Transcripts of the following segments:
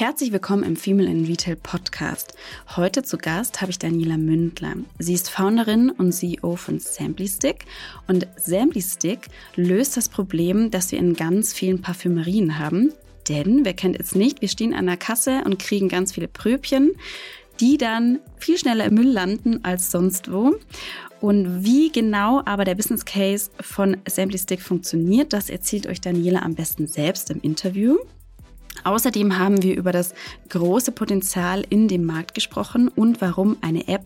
Herzlich willkommen im Female in Retail Podcast. Heute zu Gast habe ich Daniela Mündler. Sie ist Founderin und CEO von SamplyStick und SamplyStick löst das Problem, das wir in ganz vielen Parfümerien haben. Denn, wer kennt es nicht, wir stehen an der Kasse und kriegen ganz viele Pröbchen, die dann viel schneller im Müll landen als sonst wo. Und wie genau aber der Business Case von SamplyStick funktioniert, das erzählt euch Daniela am besten selbst im Interview. Außerdem haben wir über das große Potenzial in dem Markt gesprochen und warum eine App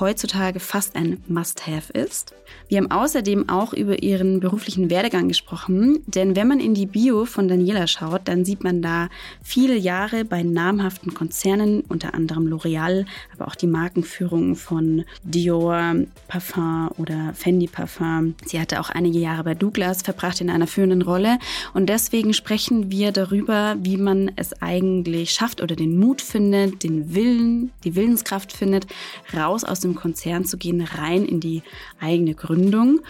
heutzutage fast ein Must-Have ist. Wir haben außerdem auch über ihren beruflichen Werdegang gesprochen, denn wenn man in die Bio von Daniela schaut, dann sieht man da viele Jahre bei namhaften Konzernen, unter anderem L'Oreal, aber auch die Markenführung von Dior Parfum oder Fendi Parfum. Sie hatte auch einige Jahre bei Douglas verbracht in einer führenden Rolle und deswegen sprechen wir darüber, wie man man es eigentlich schafft oder den Mut findet, den Willen, die Willenskraft findet, raus aus dem Konzern zu gehen, rein in die eigene Gründung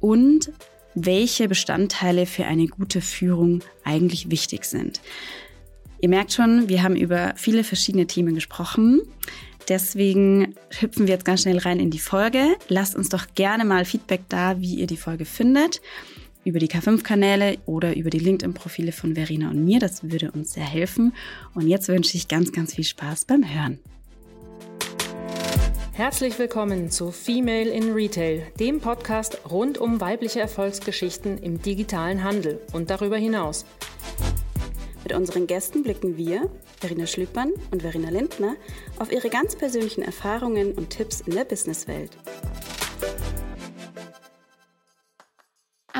und welche Bestandteile für eine gute Führung eigentlich wichtig sind. Ihr merkt schon, wir haben über viele verschiedene Themen gesprochen. Deswegen hüpfen wir jetzt ganz schnell rein in die Folge. Lasst uns doch gerne mal Feedback da, wie ihr die Folge findet über die K5-Kanäle oder über die LinkedIn-Profile von Verena und mir. Das würde uns sehr helfen. Und jetzt wünsche ich ganz, ganz viel Spaß beim Hören. Herzlich willkommen zu Female in Retail, dem Podcast rund um weibliche Erfolgsgeschichten im digitalen Handel und darüber hinaus. Mit unseren Gästen blicken wir, Verena Schlüppern und Verena Lindner, auf ihre ganz persönlichen Erfahrungen und Tipps in der Businesswelt.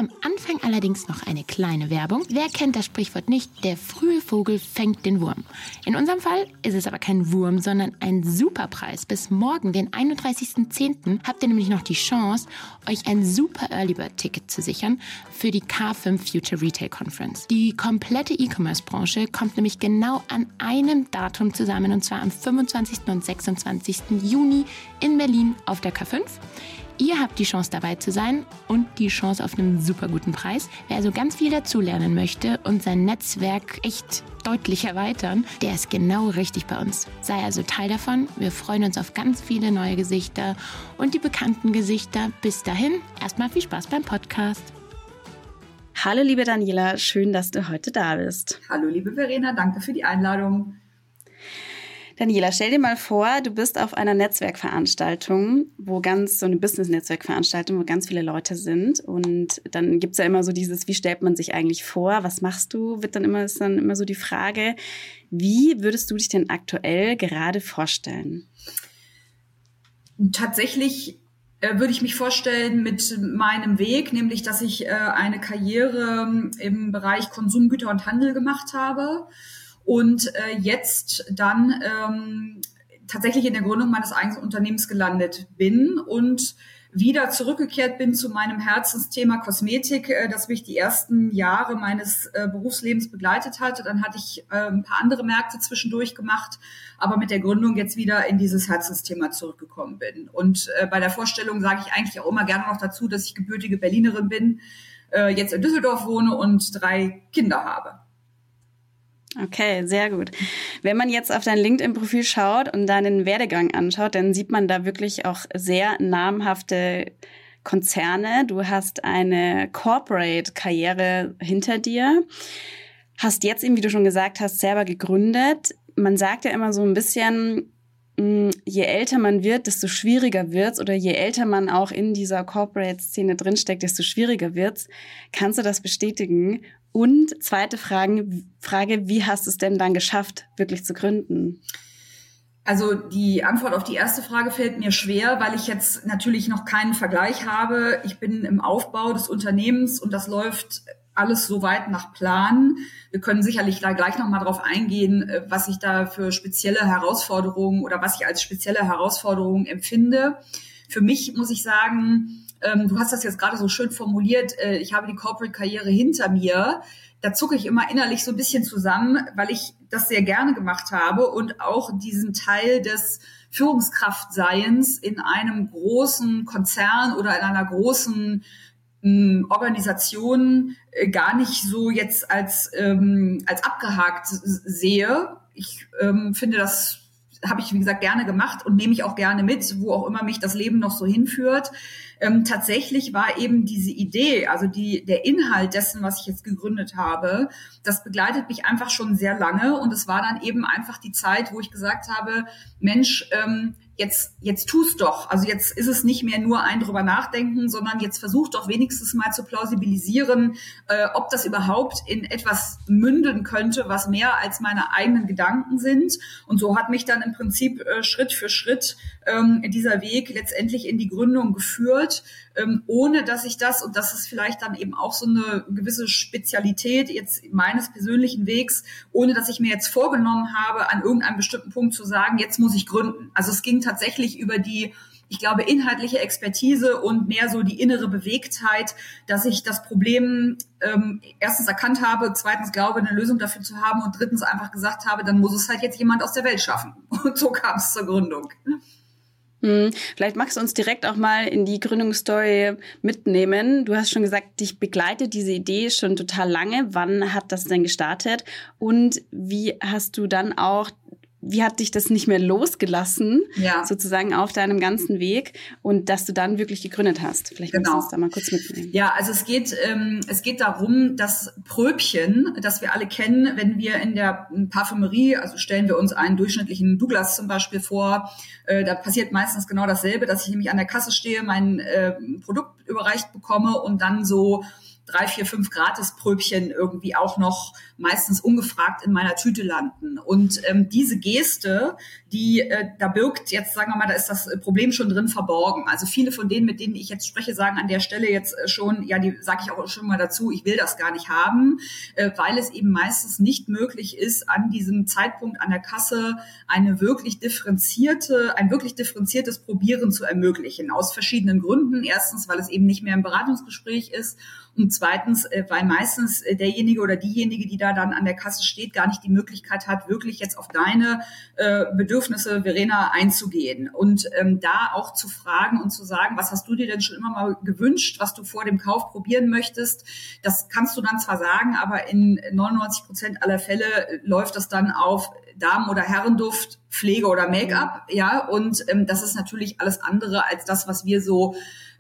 Am Anfang allerdings noch eine kleine Werbung. Wer kennt das Sprichwort nicht? Der frühe Vogel fängt den Wurm. In unserem Fall ist es aber kein Wurm, sondern ein Superpreis. Bis morgen, den 31.10., habt ihr nämlich noch die Chance, euch ein super Early Bird Ticket zu sichern für die K5 Future Retail Conference. Die komplette E-Commerce-Branche kommt nämlich genau an einem Datum zusammen und zwar am 25. und 26. Juni in Berlin auf der K5. Ihr habt die Chance dabei zu sein und die Chance auf einen super guten Preis. Wer also ganz viel dazulernen möchte und sein Netzwerk echt deutlich erweitern, der ist genau richtig bei uns. Sei also Teil davon. Wir freuen uns auf ganz viele neue Gesichter und die bekannten Gesichter. Bis dahin, erstmal viel Spaß beim Podcast. Hallo liebe Daniela, schön, dass du heute da bist. Hallo liebe Verena, danke für die Einladung. Daniela, stell dir mal vor, du bist auf einer Netzwerkveranstaltung, wo ganz so eine Business-Netzwerkveranstaltung, wo ganz viele Leute sind. Und dann gibt's ja immer so dieses, wie stellt man sich eigentlich vor? Was machst du? Wird dann immer, ist dann immer so die Frage, wie würdest du dich denn aktuell gerade vorstellen? Tatsächlich äh, würde ich mich vorstellen mit meinem Weg, nämlich dass ich äh, eine Karriere im Bereich Konsumgüter und Handel gemacht habe und äh, jetzt dann ähm, tatsächlich in der Gründung meines eigenen Unternehmens gelandet bin und wieder zurückgekehrt bin zu meinem Herzensthema Kosmetik, äh, das mich die ersten Jahre meines äh, Berufslebens begleitet hat. Dann hatte ich äh, ein paar andere Märkte zwischendurch gemacht, aber mit der Gründung jetzt wieder in dieses Herzensthema zurückgekommen bin. Und äh, bei der Vorstellung sage ich eigentlich auch immer gerne noch dazu, dass ich gebürtige Berlinerin bin, jetzt in Düsseldorf wohne und drei Kinder habe. Okay, sehr gut. Wenn man jetzt auf dein LinkedIn-Profil schaut und deinen Werdegang anschaut, dann sieht man da wirklich auch sehr namhafte Konzerne. Du hast eine Corporate-Karriere hinter dir, hast jetzt eben, wie du schon gesagt hast, selber gegründet. Man sagt ja immer so ein bisschen, hm, je älter man wird, desto schwieriger wird's oder je älter man auch in dieser Corporate-Szene drinsteckt, desto schwieriger wird's. Kannst du das bestätigen? Und zweite Frage, Frage, wie hast du es denn dann geschafft, wirklich zu gründen? Also die Antwort auf die erste Frage fällt mir schwer, weil ich jetzt natürlich noch keinen Vergleich habe. Ich bin im Aufbau des Unternehmens und das läuft alles soweit nach Plan. Wir können sicherlich da gleich nochmal drauf eingehen, was ich da für spezielle Herausforderungen oder was ich als spezielle Herausforderungen empfinde. Für mich muss ich sagen, ähm, du hast das jetzt gerade so schön formuliert, äh, ich habe die Corporate-Karriere hinter mir. Da zucke ich immer innerlich so ein bisschen zusammen, weil ich das sehr gerne gemacht habe und auch diesen Teil des Führungskraftseins in einem großen Konzern oder in einer großen ähm, Organisation äh, gar nicht so jetzt als, ähm, als abgehakt sehe, ich ähm, finde das habe ich, wie gesagt, gerne gemacht und nehme ich auch gerne mit, wo auch immer mich das Leben noch so hinführt. Ähm, tatsächlich war eben diese Idee, also die, der Inhalt dessen, was ich jetzt gegründet habe, das begleitet mich einfach schon sehr lange und es war dann eben einfach die Zeit, wo ich gesagt habe, Mensch, ähm, jetzt, jetzt tu's doch. Also jetzt ist es nicht mehr nur ein drüber nachdenken, sondern jetzt versuch doch wenigstens mal zu plausibilisieren, äh, ob das überhaupt in etwas münden könnte, was mehr als meine eigenen Gedanken sind. Und so hat mich dann im Prinzip äh, Schritt für Schritt ähm, dieser Weg letztendlich in die Gründung geführt, ähm, ohne dass ich das, und das ist vielleicht dann eben auch so eine gewisse Spezialität jetzt meines persönlichen Wegs, ohne dass ich mir jetzt vorgenommen habe, an irgendeinem bestimmten Punkt zu sagen, jetzt muss ich gründen. Also es ging tatsächlich über die ich glaube, inhaltliche Expertise und mehr so die innere Bewegtheit, dass ich das Problem ähm, erstens erkannt habe, zweitens glaube, eine Lösung dafür zu haben und drittens einfach gesagt habe, dann muss es halt jetzt jemand aus der Welt schaffen. Und so kam es zur Gründung. Hm, vielleicht magst du uns direkt auch mal in die Gründungsstory mitnehmen. Du hast schon gesagt, dich begleitet diese Idee schon total lange. Wann hat das denn gestartet? Und wie hast du dann auch wie hat dich das nicht mehr losgelassen, ja. sozusagen auf deinem ganzen Weg und dass du dann wirklich gegründet hast? Vielleicht genau. kannst du uns da mal kurz mitnehmen. Ja, also es geht, ähm, es geht darum, das Pröbchen, das wir alle kennen, wenn wir in der Parfümerie, also stellen wir uns einen durchschnittlichen Douglas zum Beispiel vor, äh, da passiert meistens genau dasselbe, dass ich nämlich an der Kasse stehe, mein äh, Produkt überreicht bekomme und dann so drei, vier, fünf Gratispröbchen irgendwie auch noch meistens ungefragt in meiner Tüte landen. Und ähm, diese Geste, die äh, da birgt jetzt, sagen wir mal, da ist das Problem schon drin verborgen. Also viele von denen, mit denen ich jetzt spreche, sagen an der Stelle jetzt äh, schon, ja, die sage ich auch schon mal dazu, ich will das gar nicht haben, äh, weil es eben meistens nicht möglich ist, an diesem Zeitpunkt an der Kasse eine wirklich differenzierte, ein wirklich differenziertes Probieren zu ermöglichen. Aus verschiedenen Gründen. Erstens, weil es eben nicht mehr ein Beratungsgespräch ist und zweitens, äh, weil meistens äh, derjenige oder diejenige, die da dann an der Kasse steht, gar nicht die Möglichkeit hat, wirklich jetzt auf deine äh, Bedürfnisse, Verena, einzugehen. Und ähm, da auch zu fragen und zu sagen, was hast du dir denn schon immer mal gewünscht, was du vor dem Kauf probieren möchtest, das kannst du dann zwar sagen, aber in 99 Prozent aller Fälle läuft das dann auf Damen- oder Herrenduft, Pflege oder Make-up, ja, und ähm, das ist natürlich alles andere als das, was wir so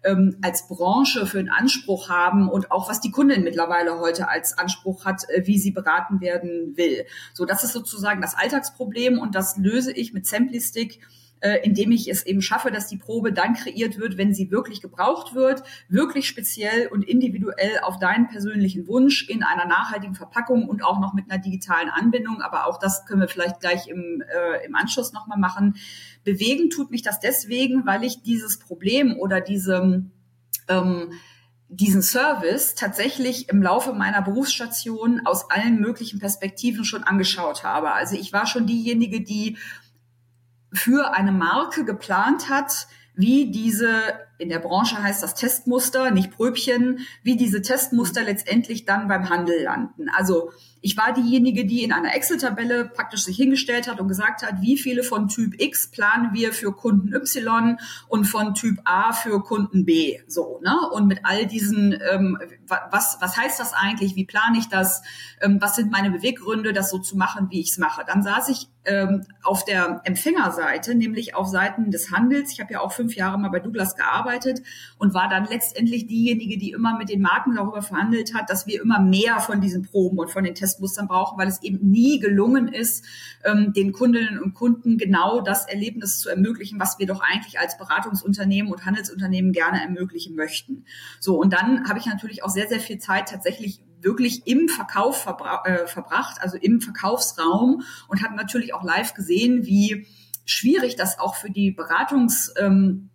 ähm, als Branche für einen Anspruch haben und auch was die Kundin mittlerweile heute als Anspruch hat, äh, wie sie beraten werden will. So, das ist sozusagen das Alltagsproblem und das löse ich mit Samplistic äh, indem ich es eben schaffe, dass die Probe dann kreiert wird, wenn sie wirklich gebraucht wird, wirklich speziell und individuell auf deinen persönlichen Wunsch in einer nachhaltigen Verpackung und auch noch mit einer digitalen Anbindung. Aber auch das können wir vielleicht gleich im, äh, im Anschluss nochmal machen. Bewegen tut mich das deswegen, weil ich dieses Problem oder diese ähm, diesen Service tatsächlich im Laufe meiner Berufsstation aus allen möglichen Perspektiven schon angeschaut habe. Also ich war schon diejenige, die für eine Marke geplant hat, wie diese, in der Branche heißt das Testmuster, nicht Pröbchen, wie diese Testmuster letztendlich dann beim Handel landen. Also ich war diejenige, die in einer Excel-Tabelle praktisch sich hingestellt hat und gesagt hat, wie viele von Typ X planen wir für Kunden Y und von Typ A für Kunden B. So, ne? Und mit all diesen, ähm, was, was heißt das eigentlich? Wie plane ich das? Ähm, was sind meine Beweggründe, das so zu machen, wie ich es mache? Dann saß ich ähm, auf der Empfängerseite, nämlich auf Seiten des Handels. Ich habe ja auch fünf Jahre mal bei Douglas gearbeitet und war dann letztendlich diejenige, die immer mit den Marken darüber verhandelt hat, dass wir immer mehr von diesen Proben und von den Selbstbewusstsein brauchen, weil es eben nie gelungen ist, ähm, den Kundinnen und Kunden genau das Erlebnis zu ermöglichen, was wir doch eigentlich als Beratungsunternehmen und Handelsunternehmen gerne ermöglichen möchten. So, und dann habe ich natürlich auch sehr, sehr viel Zeit tatsächlich wirklich im Verkauf verbra äh, verbracht, also im Verkaufsraum und habe natürlich auch live gesehen, wie schwierig das auch für die Beratungs ähm,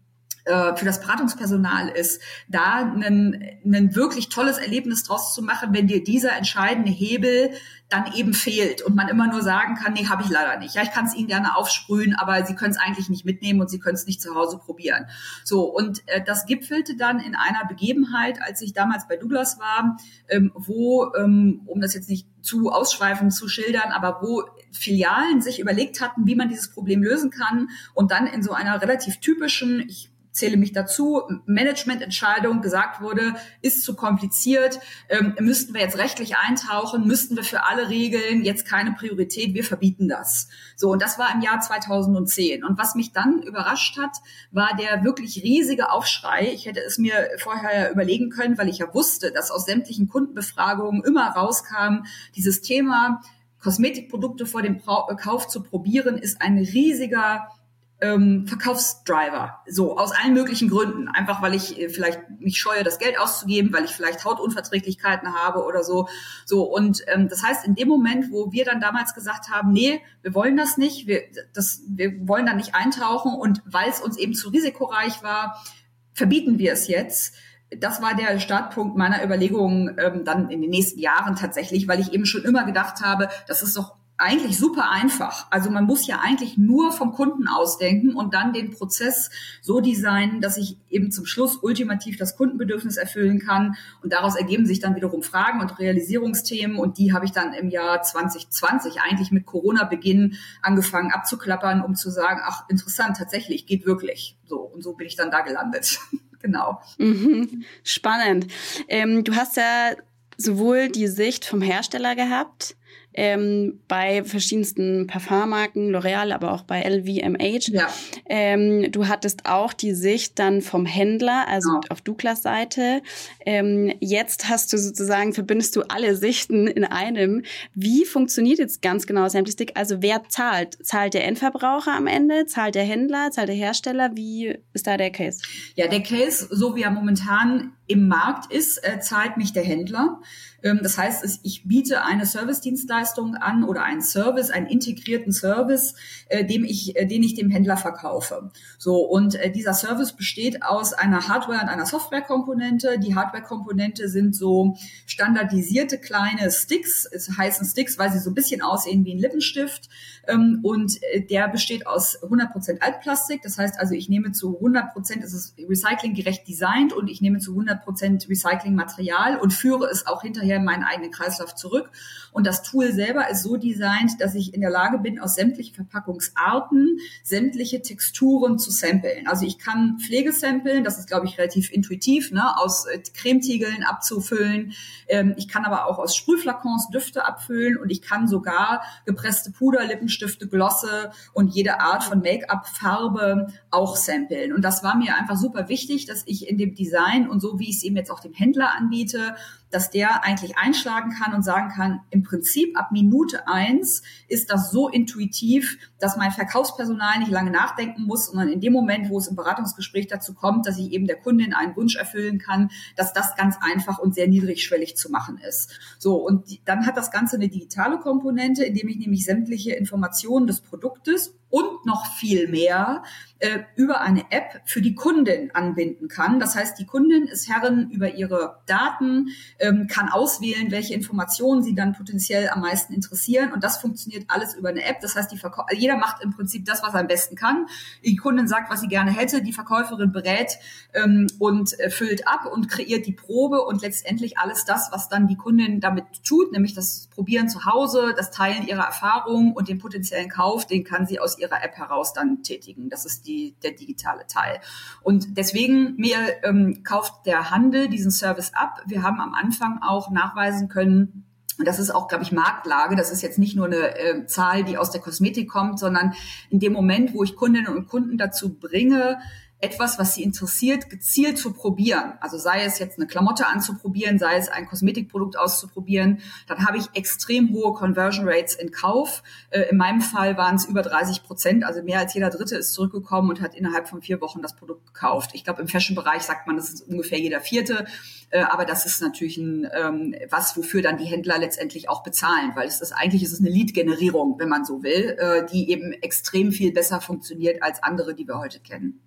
äh, für das Beratungspersonal ist, da ein, wirklich tolles Erlebnis draus zu machen, wenn dir dieser entscheidende Hebel dann eben fehlt und man immer nur sagen kann, nee, habe ich leider nicht. Ja, ich kann es Ihnen gerne aufsprühen, aber Sie können es eigentlich nicht mitnehmen und Sie können es nicht zu Hause probieren. So, und äh, das gipfelte dann in einer Begebenheit, als ich damals bei Douglas war, ähm, wo, ähm, um das jetzt nicht zu ausschweifend zu schildern, aber wo Filialen sich überlegt hatten, wie man dieses Problem lösen kann und dann in so einer relativ typischen, ich zähle mich dazu, Managemententscheidung gesagt wurde, ist zu kompliziert, ähm, müssten wir jetzt rechtlich eintauchen, müssten wir für alle Regeln jetzt keine Priorität, wir verbieten das. So, und das war im Jahr 2010. Und was mich dann überrascht hat, war der wirklich riesige Aufschrei. Ich hätte es mir vorher überlegen können, weil ich ja wusste, dass aus sämtlichen Kundenbefragungen immer rauskam, dieses Thema, Kosmetikprodukte vor dem Kauf zu probieren, ist ein riesiger ähm, Verkaufsdriver. So, aus allen möglichen Gründen. Einfach weil ich äh, vielleicht mich scheue, das Geld auszugeben, weil ich vielleicht Hautunverträglichkeiten habe oder so. So, und ähm, das heißt, in dem Moment, wo wir dann damals gesagt haben, nee, wir wollen das nicht, wir, das, wir wollen da nicht eintauchen und weil es uns eben zu risikoreich war, verbieten wir es jetzt das war der Startpunkt meiner Überlegungen ähm, dann in den nächsten Jahren tatsächlich, weil ich eben schon immer gedacht habe, das ist doch eigentlich super einfach. Also man muss ja eigentlich nur vom Kunden ausdenken und dann den Prozess so designen, dass ich eben zum Schluss ultimativ das Kundenbedürfnis erfüllen kann. Und daraus ergeben sich dann wiederum Fragen und Realisierungsthemen. Und die habe ich dann im Jahr 2020 eigentlich mit Corona-Beginn angefangen abzuklappern, um zu sagen, ach, interessant, tatsächlich, geht wirklich. So, und so bin ich dann da gelandet. genau. Mhm. Spannend. Ähm, du hast ja sowohl die Sicht vom Hersteller gehabt, ähm, bei verschiedensten Parfummarken, L'Oreal, aber auch bei LVMH. Ja. Ähm, du hattest auch die Sicht dann vom Händler, also ja. auf Douglas Seite. Ähm, jetzt hast du sozusagen, verbindest du alle Sichten in einem. Wie funktioniert jetzt ganz genau Samplistick? Also wer zahlt? Zahlt der Endverbraucher am Ende? Zahlt der Händler? Zahlt der Hersteller? Wie ist da der Case? Ja, der Case, so wie er momentan im Markt ist, äh, zahlt mich der Händler. Ähm, das heißt, ich biete eine Service-Dienstleistung an oder einen Service, einen integrierten Service, äh, dem ich, äh, den ich dem Händler verkaufe. So und äh, dieser Service besteht aus einer Hardware- und einer Software-Komponente. Die Hardware-Komponente sind so standardisierte kleine Sticks. Es heißen Sticks, weil sie so ein bisschen aussehen wie ein Lippenstift. Ähm, und der besteht aus 100% Altplastik. Das heißt also, ich nehme zu 100%, es ist recyclinggerecht designt und ich nehme zu 100% Recyclingmaterial und führe es auch hinterher wieder in meinen eigenen Kreislauf zurück. Und das Tool selber ist so designt, dass ich in der Lage bin, aus sämtlichen Verpackungsarten sämtliche Texturen zu samplen. Also ich kann Pflege samplen, das ist, glaube ich, relativ intuitiv, ne, aus äh, Cremetiegeln abzufüllen. Ähm, ich kann aber auch aus Sprühflakons Düfte abfüllen und ich kann sogar gepresste Puder, Lippenstifte, Glosse und jede Art von Make-up-Farbe auch samplen. Und das war mir einfach super wichtig, dass ich in dem Design und so wie ich es eben jetzt auch dem Händler anbiete, dass der eigentlich einschlagen kann und sagen kann, im Prinzip ab Minute eins ist das so intuitiv, dass mein Verkaufspersonal nicht lange nachdenken muss, sondern in dem Moment, wo es im Beratungsgespräch dazu kommt, dass ich eben der Kundin einen Wunsch erfüllen kann, dass das ganz einfach und sehr niedrigschwellig zu machen ist. So, und dann hat das Ganze eine digitale Komponente, indem ich nämlich sämtliche Informationen des Produktes und noch viel mehr äh, über eine App für die Kundin anbinden kann. Das heißt, die Kundin ist Herrin über ihre Daten, ähm, kann auswählen, welche Informationen sie dann potenziell am meisten interessieren. Und das funktioniert alles über eine App. Das heißt, die Verkäu jeder macht im Prinzip das, was er am besten kann. Die Kundin sagt, was sie gerne hätte. Die Verkäuferin berät ähm, und äh, füllt ab und kreiert die Probe und letztendlich alles das, was dann die Kundin damit tut, nämlich das Probieren zu Hause, das Teilen ihrer Erfahrungen und den potenziellen Kauf, den kann sie aus ihrer App heraus dann tätigen. Das ist die, der digitale Teil. Und deswegen mir ähm, kauft der Handel diesen Service ab. Wir haben am Anfang auch nachweisen können, und das ist auch, glaube ich, Marktlage. Das ist jetzt nicht nur eine äh, Zahl, die aus der Kosmetik kommt, sondern in dem Moment, wo ich Kundinnen und Kunden dazu bringe, etwas, was sie interessiert, gezielt zu probieren. Also sei es jetzt eine Klamotte anzuprobieren, sei es ein Kosmetikprodukt auszuprobieren, dann habe ich extrem hohe Conversion Rates in Kauf. Äh, in meinem Fall waren es über 30 Prozent, also mehr als jeder Dritte ist zurückgekommen und hat innerhalb von vier Wochen das Produkt gekauft. Ich glaube, im Fashion-Bereich sagt man, das ist ungefähr jeder Vierte, äh, aber das ist natürlich ein, ähm, was, wofür dann die Händler letztendlich auch bezahlen, weil es ist eigentlich ist es eine Lead-Generierung, wenn man so will, äh, die eben extrem viel besser funktioniert als andere, die wir heute kennen.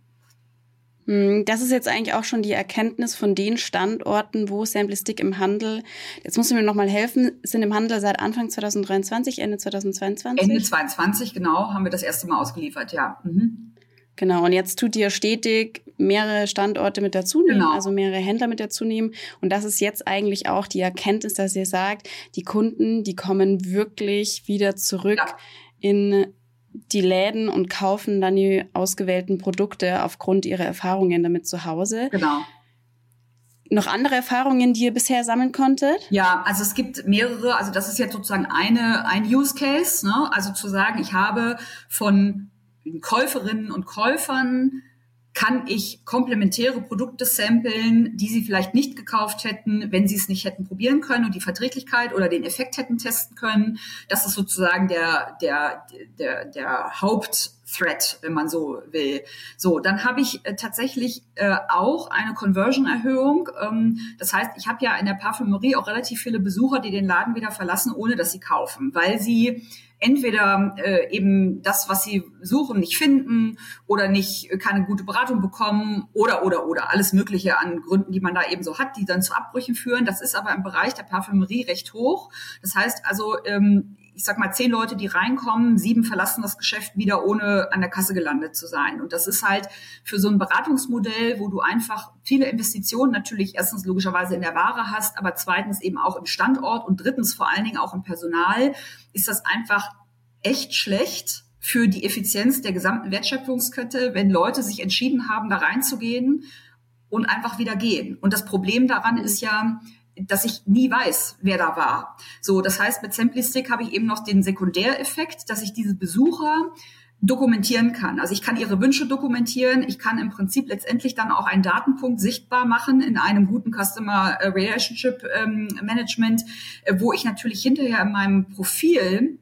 Hm, das ist jetzt eigentlich auch schon die Erkenntnis von den Standorten, wo Simplistic im Handel, jetzt muss ich mir nochmal helfen, sind im Handel seit Anfang 2023, Ende 2022? Ende 2022, genau, haben wir das erste Mal ausgeliefert, ja. Mhm. Genau, und jetzt tut ihr stetig mehrere Standorte mit dazu nehmen, genau. also mehrere Händler mit dazu nehmen. Und das ist jetzt eigentlich auch die Erkenntnis, dass ihr sagt, die Kunden, die kommen wirklich wieder zurück ja. in die Läden und kaufen dann die ausgewählten Produkte aufgrund ihrer Erfahrungen damit zu Hause. Genau. Noch andere Erfahrungen, die ihr bisher sammeln konntet? Ja, also es gibt mehrere. Also das ist jetzt sozusagen eine ein Use Case. Ne? Also zu sagen, ich habe von Käuferinnen und Käufern kann ich komplementäre Produkte samplen, die sie vielleicht nicht gekauft hätten, wenn sie es nicht hätten probieren können und die Verträglichkeit oder den Effekt hätten testen können. Das ist sozusagen der, der, der, der Hauptthreat, wenn man so will. So, dann habe ich äh, tatsächlich äh, auch eine Conversion-Erhöhung. Ähm, das heißt, ich habe ja in der Parfümerie auch relativ viele Besucher, die den Laden wieder verlassen, ohne dass sie kaufen, weil sie entweder äh, eben das, was sie suchen, nicht finden oder nicht äh, keine gute Beratung bekommen oder oder oder alles Mögliche an Gründen, die man da eben so hat, die dann zu Abbrüchen führen. Das ist aber im Bereich der Parfümerie recht hoch. Das heißt also, ähm, ich sag mal, zehn Leute, die reinkommen, sieben verlassen das Geschäft wieder, ohne an der Kasse gelandet zu sein. Und das ist halt für so ein Beratungsmodell, wo du einfach viele Investitionen natürlich erstens logischerweise in der Ware hast, aber zweitens eben auch im Standort und drittens vor allen Dingen auch im Personal, ist das einfach echt schlecht für die Effizienz der gesamten Wertschöpfungskette, wenn Leute sich entschieden haben, da reinzugehen und einfach wieder gehen. Und das Problem daran ist ja, dass ich nie weiß, wer da war. So, das heißt, mit Simplistic habe ich eben noch den Sekundäreffekt, dass ich diese Besucher dokumentieren kann. Also ich kann ihre Wünsche dokumentieren. Ich kann im Prinzip letztendlich dann auch einen Datenpunkt sichtbar machen in einem guten Customer Relationship ähm, Management, äh, wo ich natürlich hinterher in meinem Profil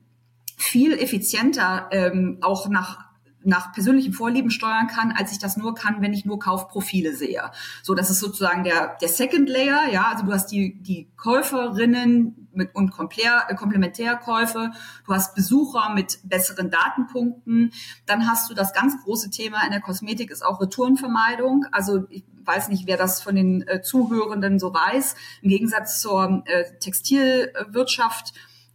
viel effizienter ähm, auch nach nach persönlichen Vorlieben steuern kann, als ich das nur kann, wenn ich nur Kaufprofile sehe. So, das ist sozusagen der, der Second Layer, ja, also du hast die, die Käuferinnen mit, und Komplär, äh, Komplementärkäufe, du hast Besucher mit besseren Datenpunkten, dann hast du das ganz große Thema in der Kosmetik ist auch Retourenvermeidung, also ich weiß nicht, wer das von den äh, Zuhörenden so weiß, im Gegensatz zur äh, Textilwirtschaft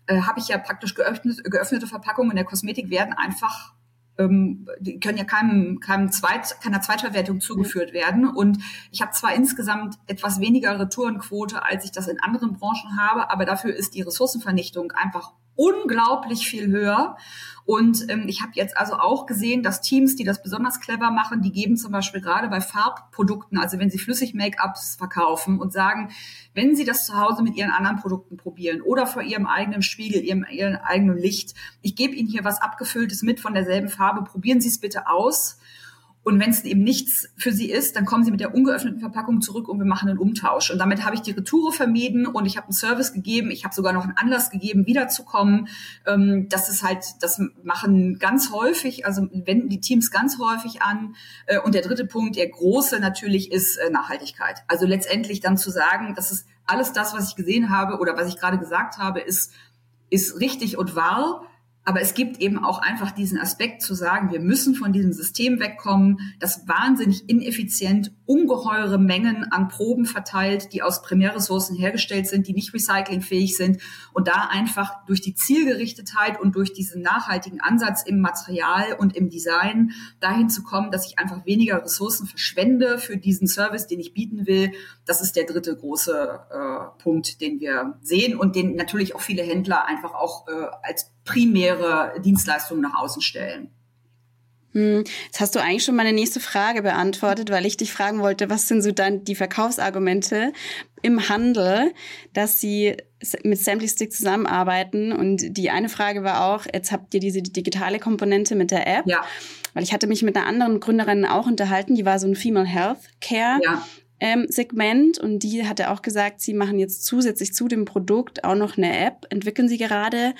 äh, habe ich ja praktisch geöffnet, geöffnete Verpackungen in der Kosmetik werden einfach ähm, die können ja keinem, keinem Zweit, keiner Zweitverwertung zugeführt werden. Und ich habe zwar insgesamt etwas weniger Retourenquote, als ich das in anderen Branchen habe, aber dafür ist die Ressourcenvernichtung einfach unglaublich viel höher. Und ähm, ich habe jetzt also auch gesehen, dass Teams, die das besonders clever machen, die geben zum Beispiel gerade bei Farbprodukten, also wenn sie flüssig Make-ups verkaufen und sagen, wenn sie das zu Hause mit ihren anderen Produkten probieren oder vor ihrem eigenen Spiegel, ihrem, ihrem eigenen Licht, ich gebe ihnen hier was abgefülltes mit von derselben Farbe, probieren Sie es bitte aus und wenn es eben nichts für sie ist, dann kommen sie mit der ungeöffneten Verpackung zurück und wir machen einen Umtausch. Und damit habe ich die Retoure vermieden und ich habe einen Service gegeben. Ich habe sogar noch einen Anlass gegeben, wiederzukommen. Ähm, das ist halt, das machen ganz häufig, also wenden die Teams ganz häufig an. Äh, und der dritte Punkt, der große natürlich, ist äh, Nachhaltigkeit. Also letztendlich dann zu sagen, dass es alles das, was ich gesehen habe oder was ich gerade gesagt habe, ist, ist richtig und wahr. Aber es gibt eben auch einfach diesen Aspekt zu sagen, wir müssen von diesem System wegkommen, das wahnsinnig ineffizient ungeheure Mengen an Proben verteilt, die aus Primärressourcen hergestellt sind, die nicht recyclingfähig sind und da einfach durch die Zielgerichtetheit und durch diesen nachhaltigen Ansatz im Material und im Design dahin zu kommen, dass ich einfach weniger Ressourcen verschwende für diesen Service, den ich bieten will. Das ist der dritte große äh, Punkt, den wir sehen und den natürlich auch viele Händler einfach auch äh, als primäre Dienstleistungen nach außen stellen. Hm, jetzt hast du eigentlich schon meine nächste Frage beantwortet, weil ich dich fragen wollte, was sind so dann die Verkaufsargumente im Handel, dass sie mit Stick zusammenarbeiten? Und die eine Frage war auch, jetzt habt ihr diese digitale Komponente mit der App. Ja. Weil ich hatte mich mit einer anderen Gründerin auch unterhalten, die war so ein Female Health Care. Ja. Ähm, Segment und die hatte auch gesagt, sie machen jetzt zusätzlich zu dem Produkt auch noch eine App, entwickeln sie gerade.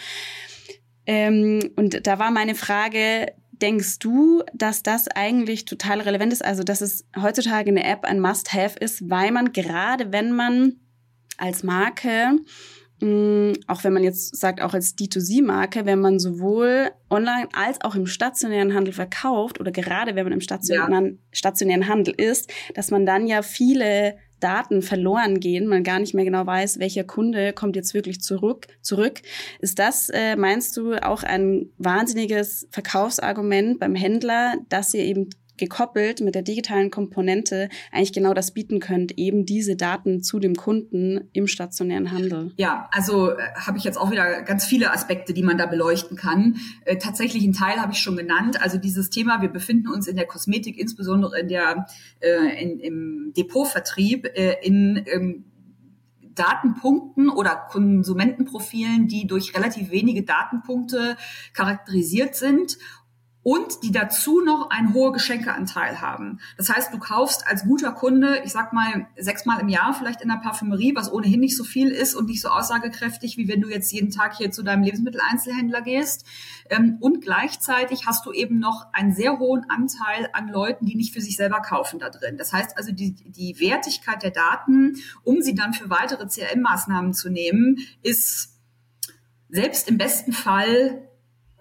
Ähm, und da war meine Frage, denkst du, dass das eigentlich total relevant ist? Also, dass es heutzutage eine App ein Must-Have ist, weil man gerade, wenn man als Marke, mm, auch wenn man jetzt sagt, auch als D2C-Marke, wenn man sowohl online als auch im stationären Handel verkauft oder gerade wenn man im stationären, ja. stationären Handel ist, dass man dann ja viele Daten verloren gehen, man gar nicht mehr genau weiß, welcher Kunde kommt jetzt wirklich zurück. zurück. Ist das, äh, meinst du, auch ein wahnsinniges Verkaufsargument beim Händler, dass ihr eben gekoppelt mit der digitalen Komponente eigentlich genau das bieten könnt, eben diese Daten zu dem Kunden im stationären Handel. Ja, also äh, habe ich jetzt auch wieder ganz viele Aspekte, die man da beleuchten kann. Äh, tatsächlich einen Teil habe ich schon genannt. Also dieses Thema, wir befinden uns in der Kosmetik, insbesondere in der äh, in, im Depotvertrieb, äh, in ähm, Datenpunkten oder Konsumentenprofilen, die durch relativ wenige Datenpunkte charakterisiert sind und die dazu noch einen hohen Geschenkeanteil haben. Das heißt, du kaufst als guter Kunde, ich sag mal, sechsmal im Jahr vielleicht in der Parfümerie, was ohnehin nicht so viel ist und nicht so aussagekräftig, wie wenn du jetzt jeden Tag hier zu deinem Lebensmitteleinzelhändler gehst. Ähm, und gleichzeitig hast du eben noch einen sehr hohen Anteil an Leuten, die nicht für sich selber kaufen da drin. Das heißt also, die, die Wertigkeit der Daten, um sie dann für weitere CRM-Maßnahmen zu nehmen, ist selbst im besten Fall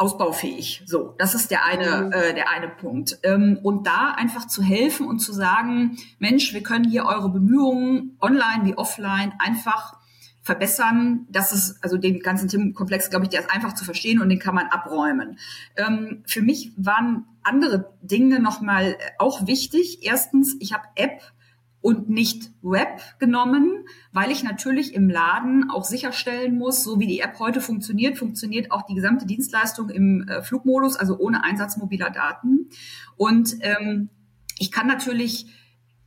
ausbaufähig. So, das ist der eine, mhm. äh, der eine Punkt. Ähm, und da einfach zu helfen und zu sagen, Mensch, wir können hier eure Bemühungen online wie offline einfach verbessern. Das ist also den ganzen Themenkomplex, glaube ich, der ist einfach zu verstehen und den kann man abräumen. Ähm, für mich waren andere Dinge nochmal auch wichtig. Erstens, ich habe App und nicht Web genommen, weil ich natürlich im Laden auch sicherstellen muss, so wie die App heute funktioniert, funktioniert auch die gesamte Dienstleistung im äh, Flugmodus, also ohne Einsatz mobiler Daten. Und ähm, ich kann natürlich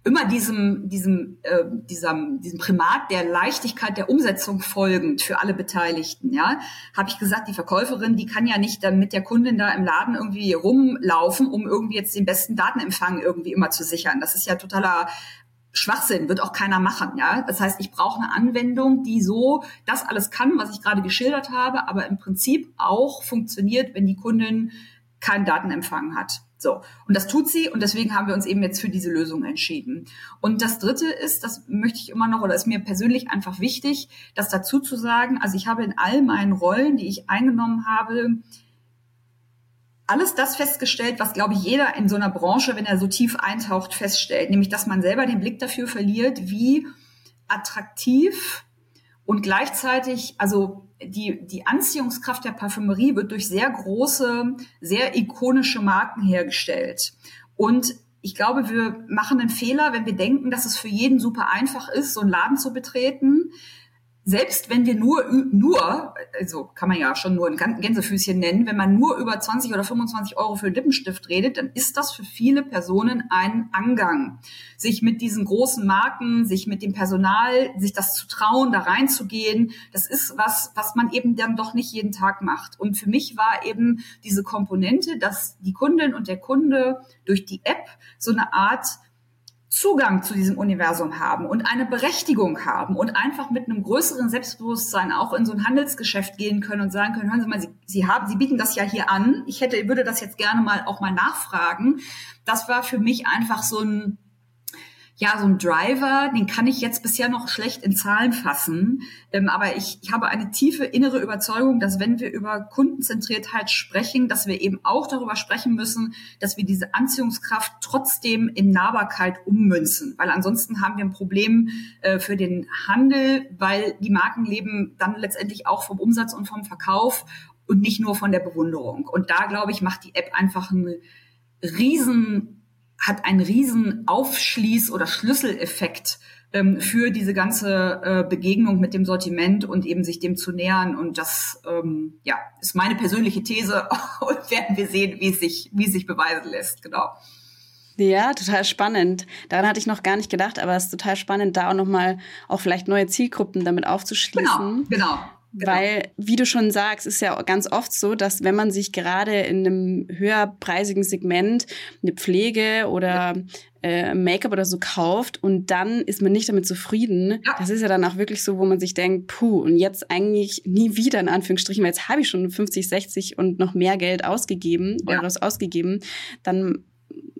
immer diesem, diesem, äh, diesem, diesem Primat der Leichtigkeit der Umsetzung folgend für alle Beteiligten, ja, habe ich gesagt, die Verkäuferin, die kann ja nicht dann mit der Kundin da im Laden irgendwie rumlaufen, um irgendwie jetzt den besten Datenempfang irgendwie immer zu sichern. Das ist ja totaler Schwachsinn, wird auch keiner machen, ja. Das heißt, ich brauche eine Anwendung, die so das alles kann, was ich gerade geschildert habe, aber im Prinzip auch funktioniert, wenn die Kundin keinen Datenempfang hat. So. Und das tut sie und deswegen haben wir uns eben jetzt für diese Lösung entschieden. Und das dritte ist, das möchte ich immer noch oder ist mir persönlich einfach wichtig, das dazu zu sagen. Also ich habe in all meinen Rollen, die ich eingenommen habe, alles das festgestellt, was, glaube ich, jeder in so einer Branche, wenn er so tief eintaucht, feststellt. Nämlich, dass man selber den Blick dafür verliert, wie attraktiv und gleichzeitig, also die, die Anziehungskraft der Parfümerie wird durch sehr große, sehr ikonische Marken hergestellt. Und ich glaube, wir machen einen Fehler, wenn wir denken, dass es für jeden super einfach ist, so einen Laden zu betreten selbst wenn wir nur, nur, also kann man ja schon nur ein Gänsefüßchen nennen, wenn man nur über 20 oder 25 Euro für einen Lippenstift redet, dann ist das für viele Personen ein Angang. Sich mit diesen großen Marken, sich mit dem Personal, sich das zu trauen, da reinzugehen, das ist was, was man eben dann doch nicht jeden Tag macht. Und für mich war eben diese Komponente, dass die Kundin und der Kunde durch die App so eine Art Zugang zu diesem Universum haben und eine Berechtigung haben und einfach mit einem größeren Selbstbewusstsein auch in so ein Handelsgeschäft gehen können und sagen können, hören Sie mal, Sie, Sie haben, Sie bieten das ja hier an. Ich hätte, würde das jetzt gerne mal auch mal nachfragen. Das war für mich einfach so ein, ja, so ein Driver, den kann ich jetzt bisher noch schlecht in Zahlen fassen. Ähm, aber ich, ich habe eine tiefe innere Überzeugung, dass wenn wir über Kundenzentriertheit sprechen, dass wir eben auch darüber sprechen müssen, dass wir diese Anziehungskraft trotzdem in Nahbarkeit ummünzen. Weil ansonsten haben wir ein Problem äh, für den Handel, weil die Marken leben dann letztendlich auch vom Umsatz und vom Verkauf und nicht nur von der Bewunderung. Und da, glaube ich, macht die App einfach einen riesen hat einen riesen Aufschließ- oder Schlüsseleffekt ähm, für diese ganze äh, Begegnung mit dem Sortiment und eben sich dem zu nähern. Und das ähm, ja, ist meine persönliche These und werden wir sehen, wie es sich, wie es sich beweisen lässt. Genau. Ja, total spannend. Daran hatte ich noch gar nicht gedacht, aber es ist total spannend, da auch nochmal auch vielleicht neue Zielgruppen damit aufzuschließen. Genau, genau. Genau. Weil, wie du schon sagst, ist ja ganz oft so, dass wenn man sich gerade in einem höherpreisigen Segment eine Pflege oder äh, Make-up oder so kauft und dann ist man nicht damit zufrieden, ja. das ist ja dann auch wirklich so, wo man sich denkt, puh, und jetzt eigentlich nie wieder in Anführungsstrichen, weil jetzt habe ich schon 50, 60 und noch mehr Geld ausgegeben, ja. Euros ausgegeben, dann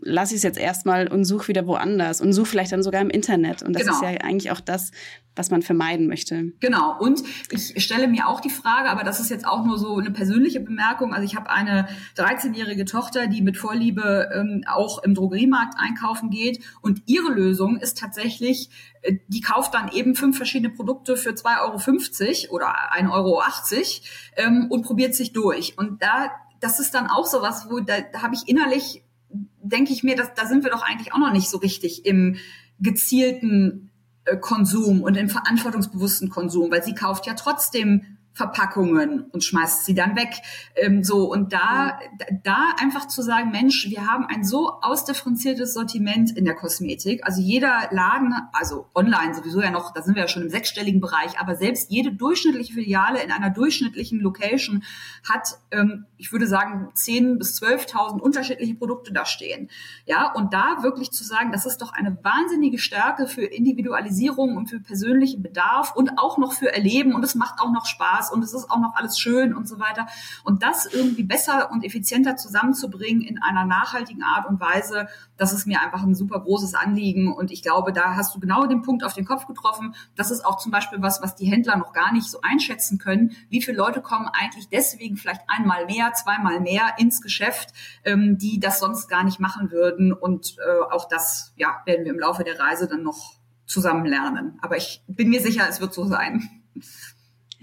lasse ich es jetzt erstmal und suche wieder woanders und suche vielleicht dann sogar im Internet. Und das genau. ist ja eigentlich auch das, was man vermeiden möchte. Genau. Und ich stelle mir auch die Frage, aber das ist jetzt auch nur so eine persönliche Bemerkung. Also ich habe eine 13-jährige Tochter, die mit Vorliebe ähm, auch im Drogeriemarkt einkaufen geht. Und ihre Lösung ist tatsächlich, äh, die kauft dann eben fünf verschiedene Produkte für 2,50 Euro oder 1,80 Euro ähm, und probiert sich durch. Und da, das ist dann auch so was, wo da, da habe ich innerlich denke ich mir, dass, da sind wir doch eigentlich auch noch nicht so richtig im gezielten äh, Konsum und im verantwortungsbewussten Konsum, weil sie kauft ja trotzdem Verpackungen und schmeißt sie dann weg. Ähm, so und da da einfach zu sagen, Mensch, wir haben ein so ausdifferenziertes Sortiment in der Kosmetik. Also jeder Laden, also online sowieso ja noch, da sind wir ja schon im sechsstelligen Bereich, aber selbst jede durchschnittliche Filiale in einer durchschnittlichen Location hat, ähm, ich würde sagen, 10 bis 12.000 unterschiedliche Produkte da stehen. Ja, und da wirklich zu sagen, das ist doch eine wahnsinnige Stärke für Individualisierung und für persönlichen Bedarf und auch noch für Erleben und es macht auch noch Spaß Spaß und es ist auch noch alles schön und so weiter. Und das irgendwie besser und effizienter zusammenzubringen in einer nachhaltigen Art und Weise, das ist mir einfach ein super großes Anliegen. Und ich glaube, da hast du genau den Punkt auf den Kopf getroffen. Das ist auch zum Beispiel was, was die Händler noch gar nicht so einschätzen können. Wie viele Leute kommen eigentlich deswegen vielleicht einmal mehr, zweimal mehr ins Geschäft, ähm, die das sonst gar nicht machen würden. Und äh, auch das ja, werden wir im Laufe der Reise dann noch zusammen lernen. Aber ich bin mir sicher, es wird so sein.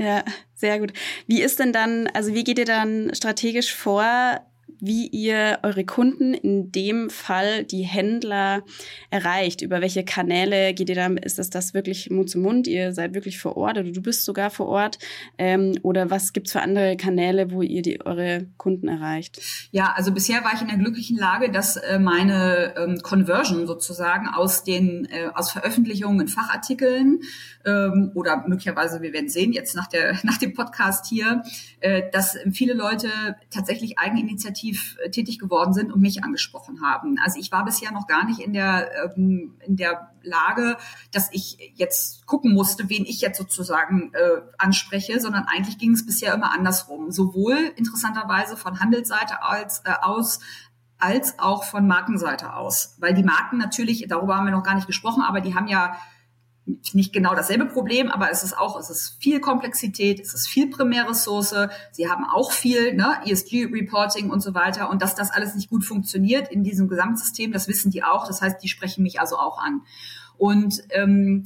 Ja, sehr gut. Wie ist denn dann, also wie geht ihr dann strategisch vor, wie ihr eure Kunden, in dem Fall die Händler, erreicht. Über welche Kanäle geht ihr da? Ist das das wirklich Mund zu Mund? Ihr seid wirklich vor Ort oder du bist sogar vor Ort? Ähm, oder was gibt's für andere Kanäle, wo ihr die, eure Kunden erreicht? Ja, also bisher war ich in der glücklichen Lage, dass äh, meine ähm, Conversion sozusagen aus den äh, aus Veröffentlichungen in Fachartikeln ähm, oder möglicherweise, wir werden sehen, jetzt nach der nach dem Podcast hier, äh, dass viele Leute tatsächlich Eigeninitiativ aktiv äh, tätig geworden sind und mich angesprochen haben. Also ich war bisher noch gar nicht in der, ähm, in der Lage, dass ich jetzt gucken musste, wen ich jetzt sozusagen äh, anspreche, sondern eigentlich ging es bisher immer andersrum. Sowohl interessanterweise von Handelsseite als, äh, aus, als auch von Markenseite aus. Weil die Marken natürlich, darüber haben wir noch gar nicht gesprochen, aber die haben ja nicht genau dasselbe Problem, aber es ist auch, es ist viel Komplexität, es ist viel Primärressource. Sie haben auch viel ne, ESG-Reporting und so weiter. Und dass das alles nicht gut funktioniert in diesem Gesamtsystem, das wissen die auch. Das heißt, die sprechen mich also auch an. Und ähm,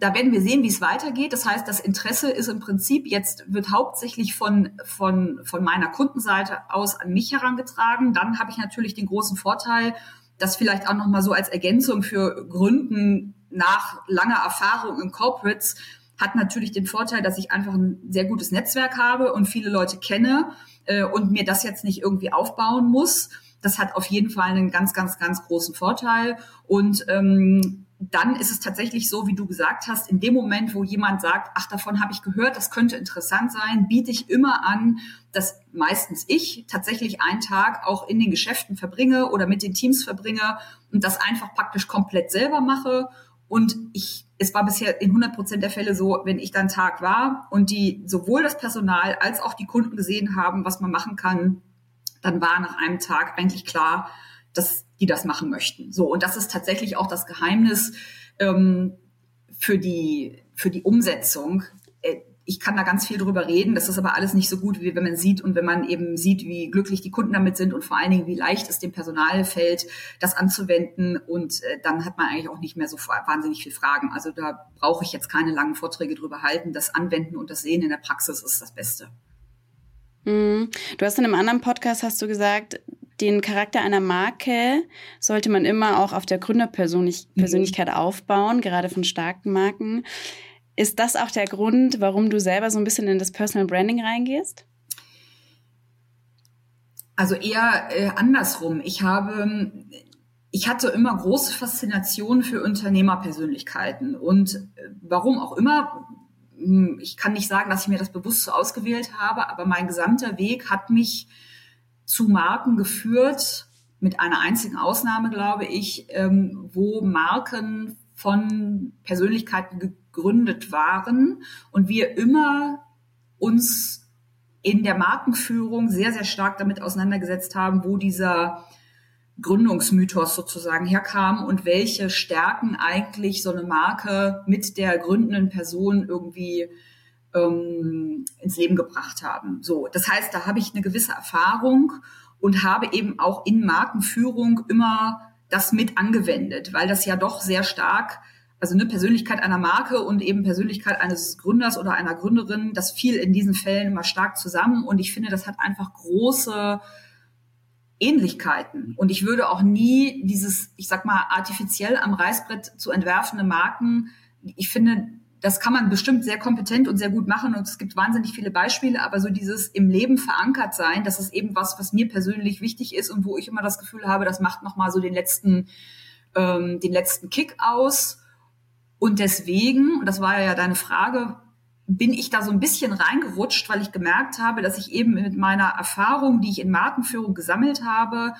da werden wir sehen, wie es weitergeht. Das heißt, das Interesse ist im Prinzip jetzt wird hauptsächlich von von von meiner Kundenseite aus an mich herangetragen. Dann habe ich natürlich den großen Vorteil, dass vielleicht auch noch mal so als Ergänzung für Gründen nach langer Erfahrung in Corporates hat natürlich den Vorteil, dass ich einfach ein sehr gutes Netzwerk habe und viele Leute kenne äh, und mir das jetzt nicht irgendwie aufbauen muss. Das hat auf jeden Fall einen ganz, ganz, ganz großen Vorteil. Und ähm, dann ist es tatsächlich so, wie du gesagt hast, in dem Moment, wo jemand sagt, ach, davon habe ich gehört, das könnte interessant sein, biete ich immer an, dass meistens ich tatsächlich einen Tag auch in den Geschäften verbringe oder mit den Teams verbringe und das einfach praktisch komplett selber mache und ich, es war bisher in 100 Prozent der Fälle so, wenn ich dann Tag war und die sowohl das Personal als auch die Kunden gesehen haben, was man machen kann, dann war nach einem Tag eigentlich klar, dass die das machen möchten. So und das ist tatsächlich auch das Geheimnis ähm, für die für die Umsetzung ich kann da ganz viel drüber reden. Das ist aber alles nicht so gut, wie wenn man sieht und wenn man eben sieht, wie glücklich die Kunden damit sind und vor allen Dingen, wie leicht es dem Personal fällt, das anzuwenden. Und äh, dann hat man eigentlich auch nicht mehr so wahnsinnig viel Fragen. Also da brauche ich jetzt keine langen Vorträge drüber halten. Das Anwenden und das Sehen in der Praxis ist das Beste. Mhm. Du hast in einem anderen Podcast hast du gesagt, den Charakter einer Marke sollte man immer auch auf der Gründerpersönlichkeit mhm. aufbauen, gerade von starken Marken. Ist das auch der Grund, warum du selber so ein bisschen in das Personal Branding reingehst? Also eher äh, andersrum. Ich habe, ich hatte immer große Faszination für Unternehmerpersönlichkeiten und äh, warum auch immer. Hm, ich kann nicht sagen, dass ich mir das bewusst so ausgewählt habe, aber mein gesamter Weg hat mich zu Marken geführt, mit einer einzigen Ausnahme, glaube ich, ähm, wo Marken von Persönlichkeiten gegründet waren und wir immer uns in der Markenführung sehr, sehr stark damit auseinandergesetzt haben, wo dieser Gründungsmythos sozusagen herkam und welche Stärken eigentlich so eine Marke mit der gründenden Person irgendwie ähm, ins Leben gebracht haben. So, das heißt, da habe ich eine gewisse Erfahrung und habe eben auch in Markenführung immer das mit angewendet, weil das ja doch sehr stark also eine Persönlichkeit einer Marke und eben Persönlichkeit eines Gründers oder einer Gründerin, das fiel in diesen Fällen immer stark zusammen. Und ich finde, das hat einfach große Ähnlichkeiten. Und ich würde auch nie dieses, ich sag mal, artifiziell am Reißbrett zu entwerfende Marken, ich finde, das kann man bestimmt sehr kompetent und sehr gut machen und es gibt wahnsinnig viele Beispiele, aber so dieses im Leben verankert sein, das ist eben was, was mir persönlich wichtig ist und wo ich immer das Gefühl habe, das macht nochmal so den letzten, ähm, den letzten Kick aus. Und deswegen, und das war ja deine Frage, bin ich da so ein bisschen reingerutscht, weil ich gemerkt habe, dass ich eben mit meiner Erfahrung, die ich in Markenführung gesammelt habe,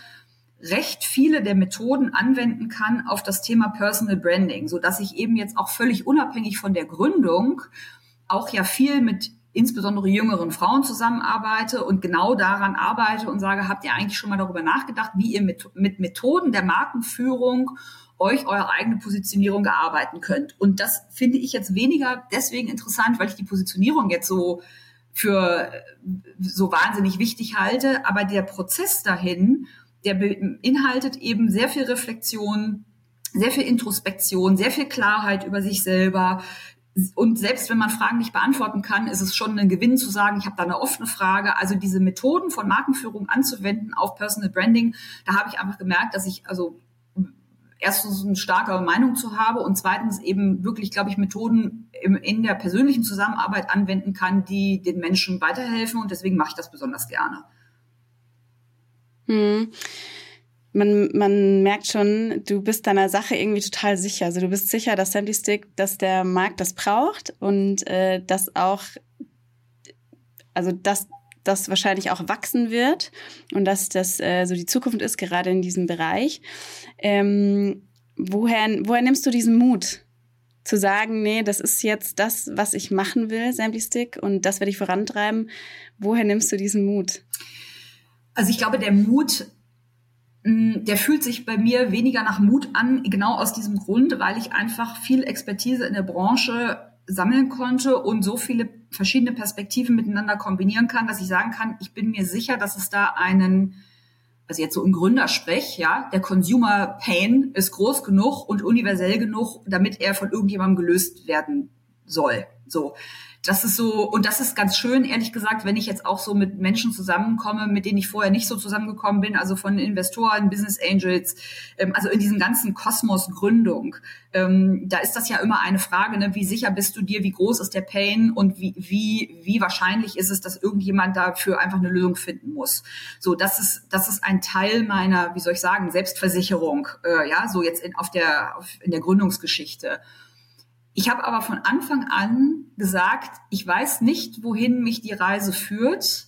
recht viele der Methoden anwenden kann auf das Thema Personal Branding, so dass ich eben jetzt auch völlig unabhängig von der Gründung auch ja viel mit insbesondere jüngeren Frauen zusammenarbeite und genau daran arbeite und sage, habt ihr eigentlich schon mal darüber nachgedacht, wie ihr mit, mit Methoden der Markenführung euch eure eigene Positionierung gearbeiten könnt. Und das finde ich jetzt weniger deswegen interessant, weil ich die Positionierung jetzt so für so wahnsinnig wichtig halte. Aber der Prozess dahin, der beinhaltet eben sehr viel Reflexion, sehr viel Introspektion, sehr viel Klarheit über sich selber. Und selbst wenn man Fragen nicht beantworten kann, ist es schon ein Gewinn zu sagen, ich habe da eine offene Frage. Also diese Methoden von Markenführung anzuwenden auf Personal Branding, da habe ich einfach gemerkt, dass ich also erstens eine starke Meinung zu habe und zweitens eben wirklich, glaube ich, Methoden im, in der persönlichen Zusammenarbeit anwenden kann, die den Menschen weiterhelfen und deswegen mache ich das besonders gerne. Hm. Man, man merkt schon, du bist deiner Sache irgendwie total sicher. Also du bist sicher, dass Sandy Stick, dass der Markt das braucht und äh, dass auch, also dass das wahrscheinlich auch wachsen wird und dass das äh, so die Zukunft ist, gerade in diesem Bereich. Ähm, woher, woher nimmst du diesen Mut? Zu sagen, nee, das ist jetzt das, was ich machen will, Sample Stick, und das werde ich vorantreiben. Woher nimmst du diesen Mut? Also ich glaube, der Mut, mm, der fühlt sich bei mir weniger nach Mut an, genau aus diesem Grund, weil ich einfach viel Expertise in der Branche sammeln konnte und so viele verschiedene Perspektiven miteinander kombinieren kann, dass ich sagen kann, ich bin mir sicher, dass es da einen, also jetzt so im Gründersprech, ja, der Consumer Pain ist groß genug und universell genug, damit er von irgendjemandem gelöst werden soll. So das ist so, und das ist ganz schön, ehrlich gesagt, wenn ich jetzt auch so mit Menschen zusammenkomme, mit denen ich vorher nicht so zusammengekommen bin, also von Investoren, Business Angels, ähm, also in diesem ganzen Kosmos Gründung. Ähm, da ist das ja immer eine Frage, ne? wie sicher bist du dir, wie groß ist der Pain und wie, wie, wie wahrscheinlich ist es, dass irgendjemand dafür einfach eine Lösung finden muss. So, das ist, das ist ein Teil meiner, wie soll ich sagen, Selbstversicherung, äh, ja, so jetzt in, auf der, auf, in der Gründungsgeschichte. Ich habe aber von Anfang an gesagt, ich weiß nicht, wohin mich die Reise führt.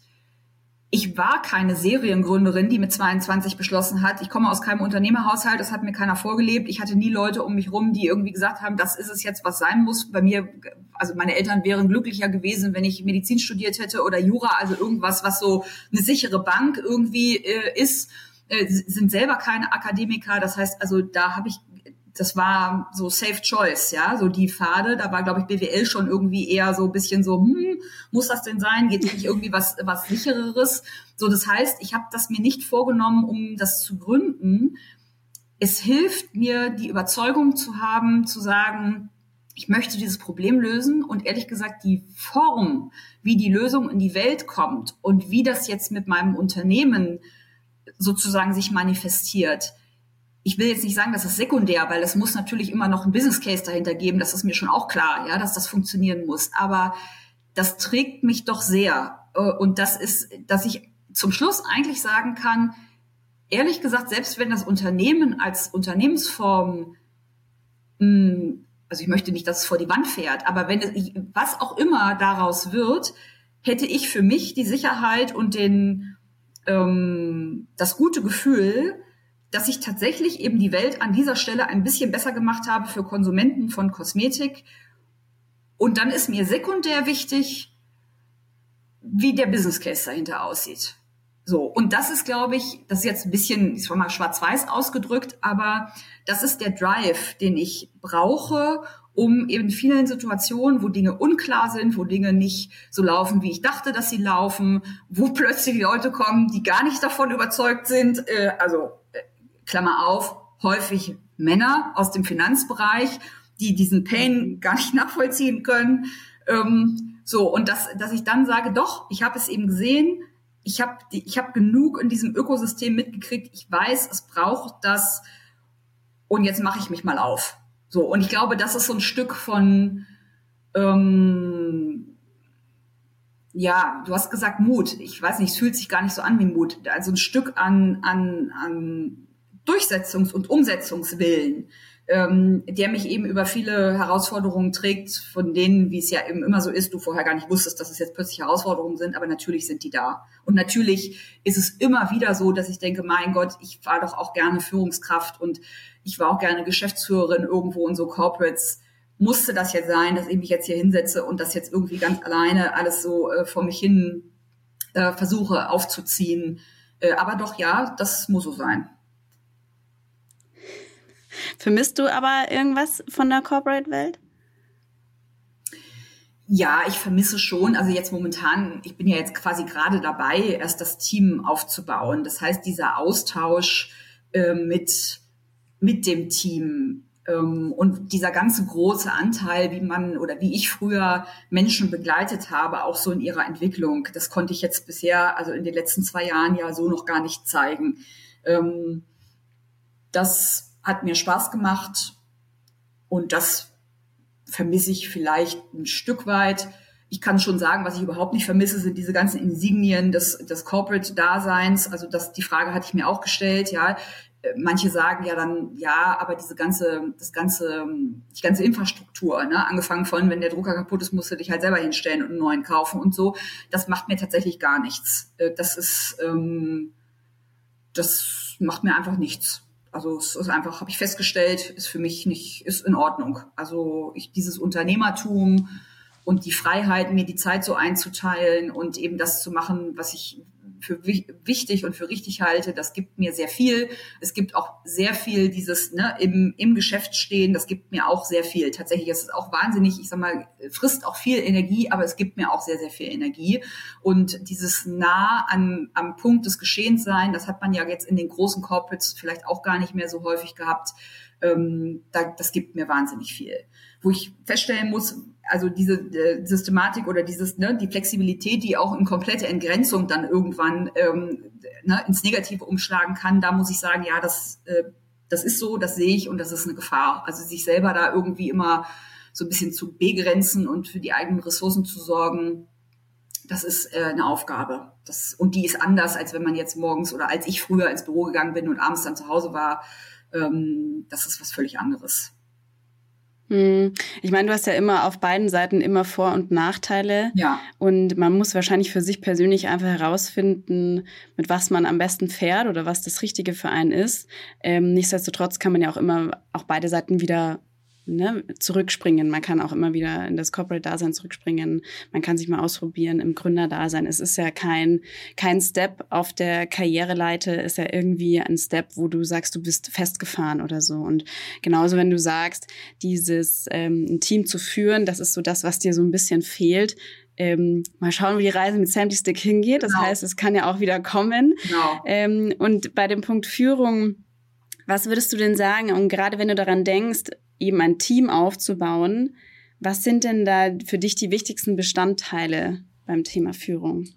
Ich war keine Seriengründerin, die mit 22 beschlossen hat, ich komme aus keinem Unternehmerhaushalt, das hat mir keiner vorgelebt. Ich hatte nie Leute um mich rum, die irgendwie gesagt haben, das ist es jetzt, was sein muss. Bei mir, also meine Eltern wären glücklicher gewesen, wenn ich Medizin studiert hätte oder Jura, also irgendwas, was so eine sichere Bank irgendwie äh, ist äh, sind selber keine Akademiker. Das heißt, also da habe ich das war so Safe Choice, ja, so die Pfade. Da war, glaube ich, BWL schon irgendwie eher so ein bisschen so, hm, muss das denn sein? Geht nicht irgendwie was, was sichereres? So, das heißt, ich habe das mir nicht vorgenommen, um das zu gründen. Es hilft mir, die Überzeugung zu haben, zu sagen, ich möchte dieses Problem lösen und ehrlich gesagt die Form, wie die Lösung in die Welt kommt und wie das jetzt mit meinem Unternehmen sozusagen sich manifestiert, ich will jetzt nicht sagen, das ist sekundär, weil es muss natürlich immer noch ein Business Case dahinter geben. Das ist mir schon auch klar, ja, dass das funktionieren muss. Aber das trägt mich doch sehr. Äh, und das ist, dass ich zum Schluss eigentlich sagen kann, ehrlich gesagt, selbst wenn das Unternehmen als Unternehmensform, hm, also ich möchte nicht, dass es vor die Wand fährt, aber wenn es, was auch immer daraus wird, hätte ich für mich die Sicherheit und den, ähm, das gute Gefühl, dass ich tatsächlich eben die Welt an dieser Stelle ein bisschen besser gemacht habe für Konsumenten von Kosmetik. Und dann ist mir sekundär wichtig, wie der Business Case dahinter aussieht. So. Und das ist, glaube ich, das ist jetzt ein bisschen, ich sag mal, schwarz-weiß ausgedrückt, aber das ist der Drive, den ich brauche, um eben vielen Situationen, wo Dinge unklar sind, wo Dinge nicht so laufen, wie ich dachte, dass sie laufen, wo plötzlich Leute kommen, die gar nicht davon überzeugt sind, äh, also Klammer auf, häufig Männer aus dem Finanzbereich, die diesen Pain gar nicht nachvollziehen können. Ähm, so, und dass, dass ich dann sage, doch, ich habe es eben gesehen, ich habe ich hab genug in diesem Ökosystem mitgekriegt. Ich weiß, es braucht das und jetzt mache ich mich mal auf. So, und ich glaube, das ist so ein Stück von, ähm, ja, du hast gesagt Mut. Ich weiß nicht, es fühlt sich gar nicht so an wie Mut. Also ein Stück an, an, an Durchsetzungs- und Umsetzungswillen ähm, der mich eben über viele Herausforderungen trägt, von denen, wie es ja eben immer so ist, du vorher gar nicht wusstest, dass es jetzt plötzlich Herausforderungen sind, aber natürlich sind die da. Und natürlich ist es immer wieder so, dass ich denke, mein Gott, ich war doch auch gerne Führungskraft und ich war auch gerne Geschäftsführerin irgendwo in so Corporates. Musste das jetzt sein, dass ich mich jetzt hier hinsetze und das jetzt irgendwie ganz alleine alles so äh, vor mich hin äh, versuche aufzuziehen? Äh, aber doch ja, das muss so sein. Vermisst du aber irgendwas von der Corporate-Welt? Ja, ich vermisse schon. Also jetzt momentan, ich bin ja jetzt quasi gerade dabei, erst das Team aufzubauen. Das heißt, dieser Austausch äh, mit, mit dem Team ähm, und dieser ganze große Anteil, wie man oder wie ich früher Menschen begleitet habe, auch so in ihrer Entwicklung, das konnte ich jetzt bisher, also in den letzten zwei Jahren ja so noch gar nicht zeigen. Ähm, das hat mir Spaß gemacht und das vermisse ich vielleicht ein Stück weit. Ich kann schon sagen, was ich überhaupt nicht vermisse, sind diese ganzen Insignien des, des Corporate-Daseins. Also das, die Frage hatte ich mir auch gestellt, ja. Manche sagen ja dann, ja, aber diese ganze, das ganze, die ganze Infrastruktur, ne, angefangen von, wenn der Drucker kaputt ist, musst du dich halt selber hinstellen und einen neuen kaufen und so. Das macht mir tatsächlich gar nichts. Äh, das ist, ähm, das macht mir einfach nichts. Also es ist einfach, habe ich festgestellt, ist für mich nicht, ist in Ordnung. Also ich dieses Unternehmertum und die Freiheit, mir die Zeit so einzuteilen und eben das zu machen, was ich für wichtig und für richtig halte. Das gibt mir sehr viel. Es gibt auch sehr viel dieses ne, im, im Geschäft stehen. Das gibt mir auch sehr viel. Tatsächlich ist es auch wahnsinnig, ich sag mal, frisst auch viel Energie, aber es gibt mir auch sehr, sehr viel Energie. Und dieses nah an, am Punkt des Geschehens sein, das hat man ja jetzt in den großen Corporates vielleicht auch gar nicht mehr so häufig gehabt. Ähm, da, das gibt mir wahnsinnig viel. Wo ich feststellen muss, also diese äh, Systematik oder dieses, ne, die Flexibilität, die auch in komplette Entgrenzung dann irgendwann ähm, ne, ins Negative umschlagen kann, da muss ich sagen, ja, das, äh, das ist so, das sehe ich und das ist eine Gefahr. Also sich selber da irgendwie immer so ein bisschen zu begrenzen und für die eigenen Ressourcen zu sorgen, das ist äh, eine Aufgabe. Das, und die ist anders, als wenn man jetzt morgens oder als ich früher ins Büro gegangen bin und abends dann zu Hause war. Ähm, das ist was völlig anderes. Hm. Ich meine, du hast ja immer auf beiden Seiten immer Vor- und Nachteile. Ja. Und man muss wahrscheinlich für sich persönlich einfach herausfinden, mit was man am besten fährt oder was das Richtige für einen ist. Ähm, nichtsdestotrotz kann man ja auch immer auch beide Seiten wieder ne, zurückspringen. Man kann auch immer wieder in das Corporate-Dasein zurückspringen. Man kann sich mal ausprobieren im Gründerdasein. Es ist ja kein, kein Step auf der Karriereleite, ist ja irgendwie ein Step, wo du sagst, du bist festgefahren oder so. Und genauso, wenn du sagst, dieses ähm, ein Team zu führen, das ist so das, was dir so ein bisschen fehlt. Ähm, mal schauen, wie die Reise mit Sandy Stick hingeht. Das genau. heißt, es kann ja auch wieder kommen. Genau. Ähm, und bei dem Punkt Führung, was würdest du denn sagen? Und gerade wenn du daran denkst, eben ein Team aufzubauen. Was sind denn da für dich die wichtigsten Bestandteile beim Thema Führung?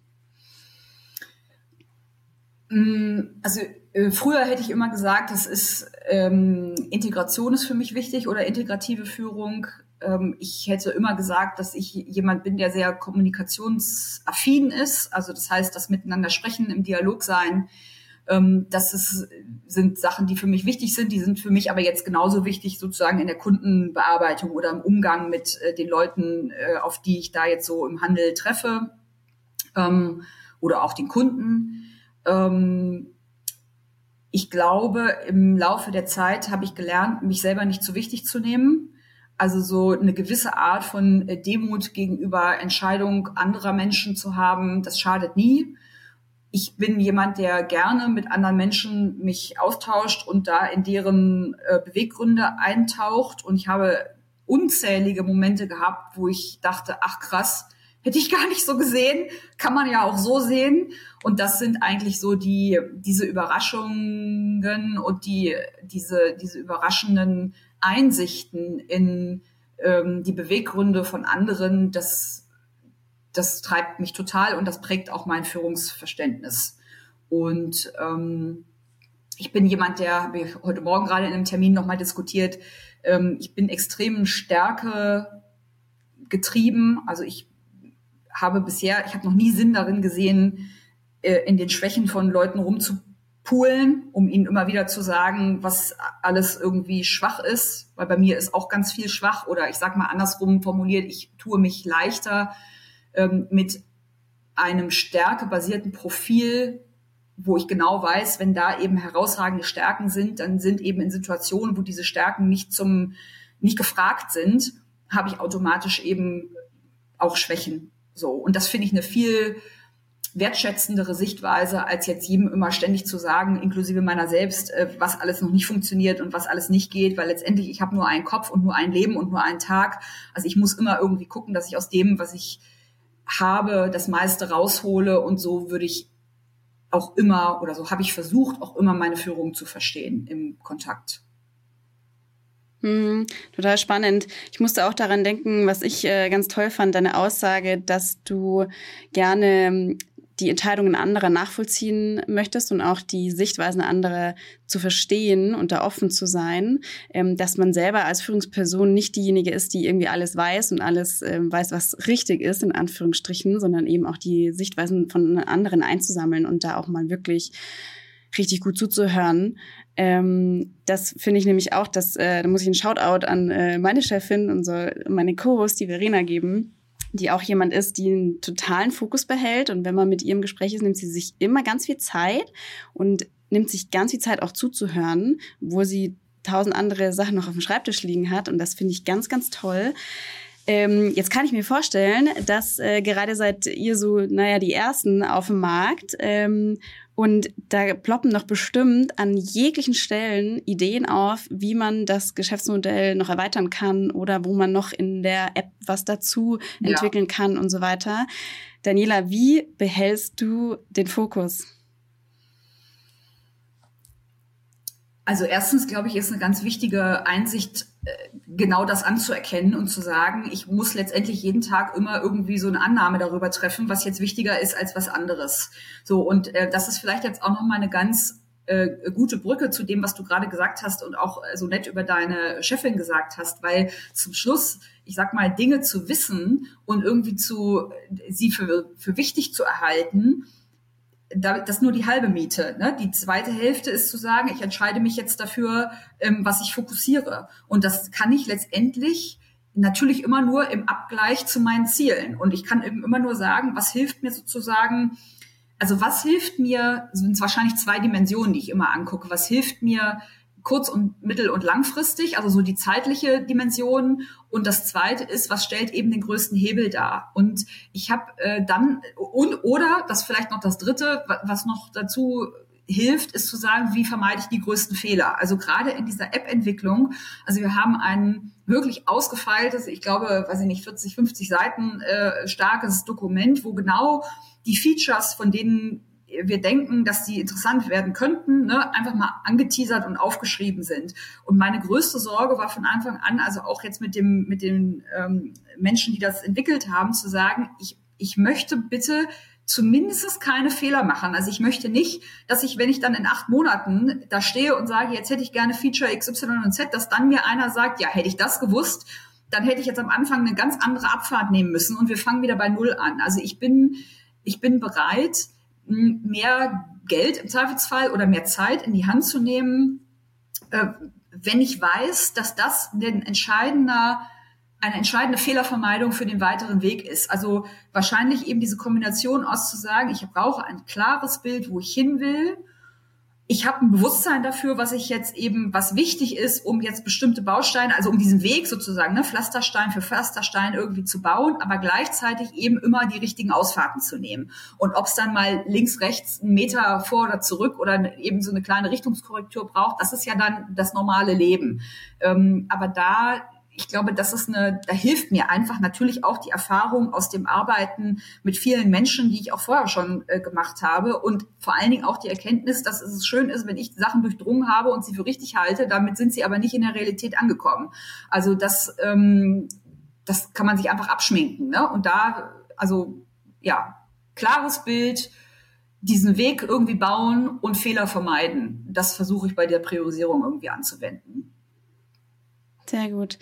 Mm, also äh, früher hätte ich immer gesagt, das ist ähm, Integration ist für mich wichtig oder integrative Führung. Ähm, ich hätte immer gesagt, dass ich jemand bin, der sehr kommunikationsaffin ist. Also das heißt, das Miteinander sprechen, im Dialog sein, ähm, das ist, sind Sachen, die für mich wichtig sind. Die sind für mich aber jetzt genauso wichtig sozusagen in der Kundenbearbeitung oder im Umgang mit äh, den Leuten, äh, auf die ich da jetzt so im Handel treffe ähm, oder auch den Kunden. Ähm, ich glaube, im Laufe der Zeit habe ich gelernt, mich selber nicht zu wichtig zu nehmen. Also so eine gewisse Art von äh, Demut gegenüber Entscheidung anderer Menschen zu haben, das schadet nie ich bin jemand, der gerne mit anderen Menschen mich austauscht und da in deren äh, Beweggründe eintaucht. Und ich habe unzählige Momente gehabt, wo ich dachte, ach krass, hätte ich gar nicht so gesehen, kann man ja auch so sehen. Und das sind eigentlich so die, diese Überraschungen und die, diese, diese überraschenden Einsichten in ähm, die Beweggründe von anderen. Das das treibt mich total und das prägt auch mein Führungsverständnis. Und ähm, ich bin jemand, der, habe heute Morgen gerade in einem Termin nochmal diskutiert, ähm, ich bin extrem Stärke getrieben. Also ich habe bisher, ich habe noch nie Sinn darin gesehen, äh, in den Schwächen von Leuten rumzupulen, um ihnen immer wieder zu sagen, was alles irgendwie schwach ist. Weil bei mir ist auch ganz viel schwach oder ich sage mal andersrum formuliert, ich tue mich leichter ähm, mit einem stärkebasierten Profil wo ich genau weiß, wenn da eben herausragende Stärken sind, dann sind eben in Situationen, wo diese Stärken nicht zum, nicht gefragt sind, habe ich automatisch eben auch Schwächen. So. Und das finde ich eine viel wertschätzendere Sichtweise, als jetzt jedem immer ständig zu sagen, inklusive meiner selbst, äh, was alles noch nicht funktioniert und was alles nicht geht, weil letztendlich ich habe nur einen Kopf und nur ein Leben und nur einen Tag. Also ich muss immer irgendwie gucken, dass ich aus dem, was ich habe, das meiste raushole und so würde ich auch immer oder so habe ich versucht, auch immer meine Führung zu verstehen im Kontakt. Hm, total spannend. Ich musste auch daran denken, was ich äh, ganz toll fand, deine Aussage, dass du gerne die Entscheidungen anderer nachvollziehen möchtest und auch die Sichtweisen anderer zu verstehen und da offen zu sein, ähm, dass man selber als Führungsperson nicht diejenige ist, die irgendwie alles weiß und alles ähm, weiß, was richtig ist, in Anführungsstrichen, sondern eben auch die Sichtweisen von anderen einzusammeln und da auch mal wirklich richtig gut zuzuhören. Ähm, das finde ich nämlich auch, dass, äh, da muss ich einen Shoutout an äh, meine Chefin und so, meine Co-Host, die Verena geben die auch jemand ist, die einen totalen Fokus behält. Und wenn man mit ihr im Gespräch ist, nimmt sie sich immer ganz viel Zeit und nimmt sich ganz viel Zeit auch zuzuhören, wo sie tausend andere Sachen noch auf dem Schreibtisch liegen hat. Und das finde ich ganz, ganz toll. Ähm, jetzt kann ich mir vorstellen, dass äh, gerade seid ihr so, naja, die Ersten auf dem Markt ähm, und da ploppen doch bestimmt an jeglichen Stellen Ideen auf, wie man das Geschäftsmodell noch erweitern kann oder wo man noch in der App was dazu entwickeln ja. kann und so weiter. Daniela, wie behältst du den Fokus? Also erstens, glaube ich, ist eine ganz wichtige Einsicht, genau das anzuerkennen und zu sagen, ich muss letztendlich jeden Tag immer irgendwie so eine Annahme darüber treffen, was jetzt wichtiger ist als was anderes. So, und äh, das ist vielleicht jetzt auch nochmal eine ganz äh, gute Brücke zu dem, was du gerade gesagt hast und auch äh, so nett über deine Chefin gesagt hast, weil zum Schluss, ich sag mal, Dinge zu wissen und irgendwie zu, sie für, für wichtig zu erhalten, das ist nur die halbe Miete. Ne? Die zweite Hälfte ist zu sagen, ich entscheide mich jetzt dafür, ähm, was ich fokussiere. Und das kann ich letztendlich natürlich immer nur im Abgleich zu meinen Zielen. Und ich kann eben immer nur sagen, was hilft mir sozusagen, also was hilft mir, sind wahrscheinlich zwei Dimensionen, die ich immer angucke, was hilft mir kurz- und mittel- und langfristig, also so die zeitliche Dimension. Und das zweite ist, was stellt eben den größten Hebel dar? Und ich habe äh, dann, und, oder das vielleicht noch das dritte, was noch dazu hilft, ist zu sagen, wie vermeide ich die größten Fehler? Also gerade in dieser App-Entwicklung, also wir haben ein wirklich ausgefeiltes, ich glaube, weiß ich nicht, 40, 50 Seiten äh, starkes Dokument, wo genau die Features, von denen wir denken, dass die interessant werden könnten, ne, einfach mal angeteasert und aufgeschrieben sind. Und meine größte Sorge war von Anfang an, also auch jetzt mit dem mit den ähm, Menschen, die das entwickelt haben, zu sagen, ich ich möchte bitte zumindest keine Fehler machen. Also ich möchte nicht, dass ich, wenn ich dann in acht Monaten da stehe und sage, jetzt hätte ich gerne Feature XY und Z, dass dann mir einer sagt, ja, hätte ich das gewusst, dann hätte ich jetzt am Anfang eine ganz andere Abfahrt nehmen müssen und wir fangen wieder bei Null an. Also ich bin, ich bin bereit, mehr Geld im Zweifelsfall oder mehr Zeit in die Hand zu nehmen, äh, wenn ich weiß, dass das ein entscheidender eine entscheidende Fehlervermeidung für den weiteren Weg ist. Also wahrscheinlich eben diese Kombination aus zu sagen, ich brauche ein klares Bild, wo ich hin will ich habe ein Bewusstsein dafür, was ich jetzt eben, was wichtig ist, um jetzt bestimmte Bausteine, also um diesen Weg sozusagen, ne, Pflasterstein für Pflasterstein irgendwie zu bauen, aber gleichzeitig eben immer die richtigen Ausfahrten zu nehmen. Und ob es dann mal links, rechts, einen Meter vor oder zurück oder eben so eine kleine Richtungskorrektur braucht, das ist ja dann das normale Leben. Ähm, aber da ich glaube, das ist eine, da hilft mir einfach natürlich auch die Erfahrung aus dem Arbeiten mit vielen Menschen, die ich auch vorher schon äh, gemacht habe und vor allen Dingen auch die Erkenntnis, dass es schön ist, wenn ich Sachen durchdrungen habe und sie für richtig halte, damit sind sie aber nicht in der Realität angekommen. Also das, ähm, das kann man sich einfach abschminken. Ne? Und da Also ja, klares Bild, diesen Weg irgendwie bauen und Fehler vermeiden. Das versuche ich bei der Priorisierung irgendwie anzuwenden. Sehr gut.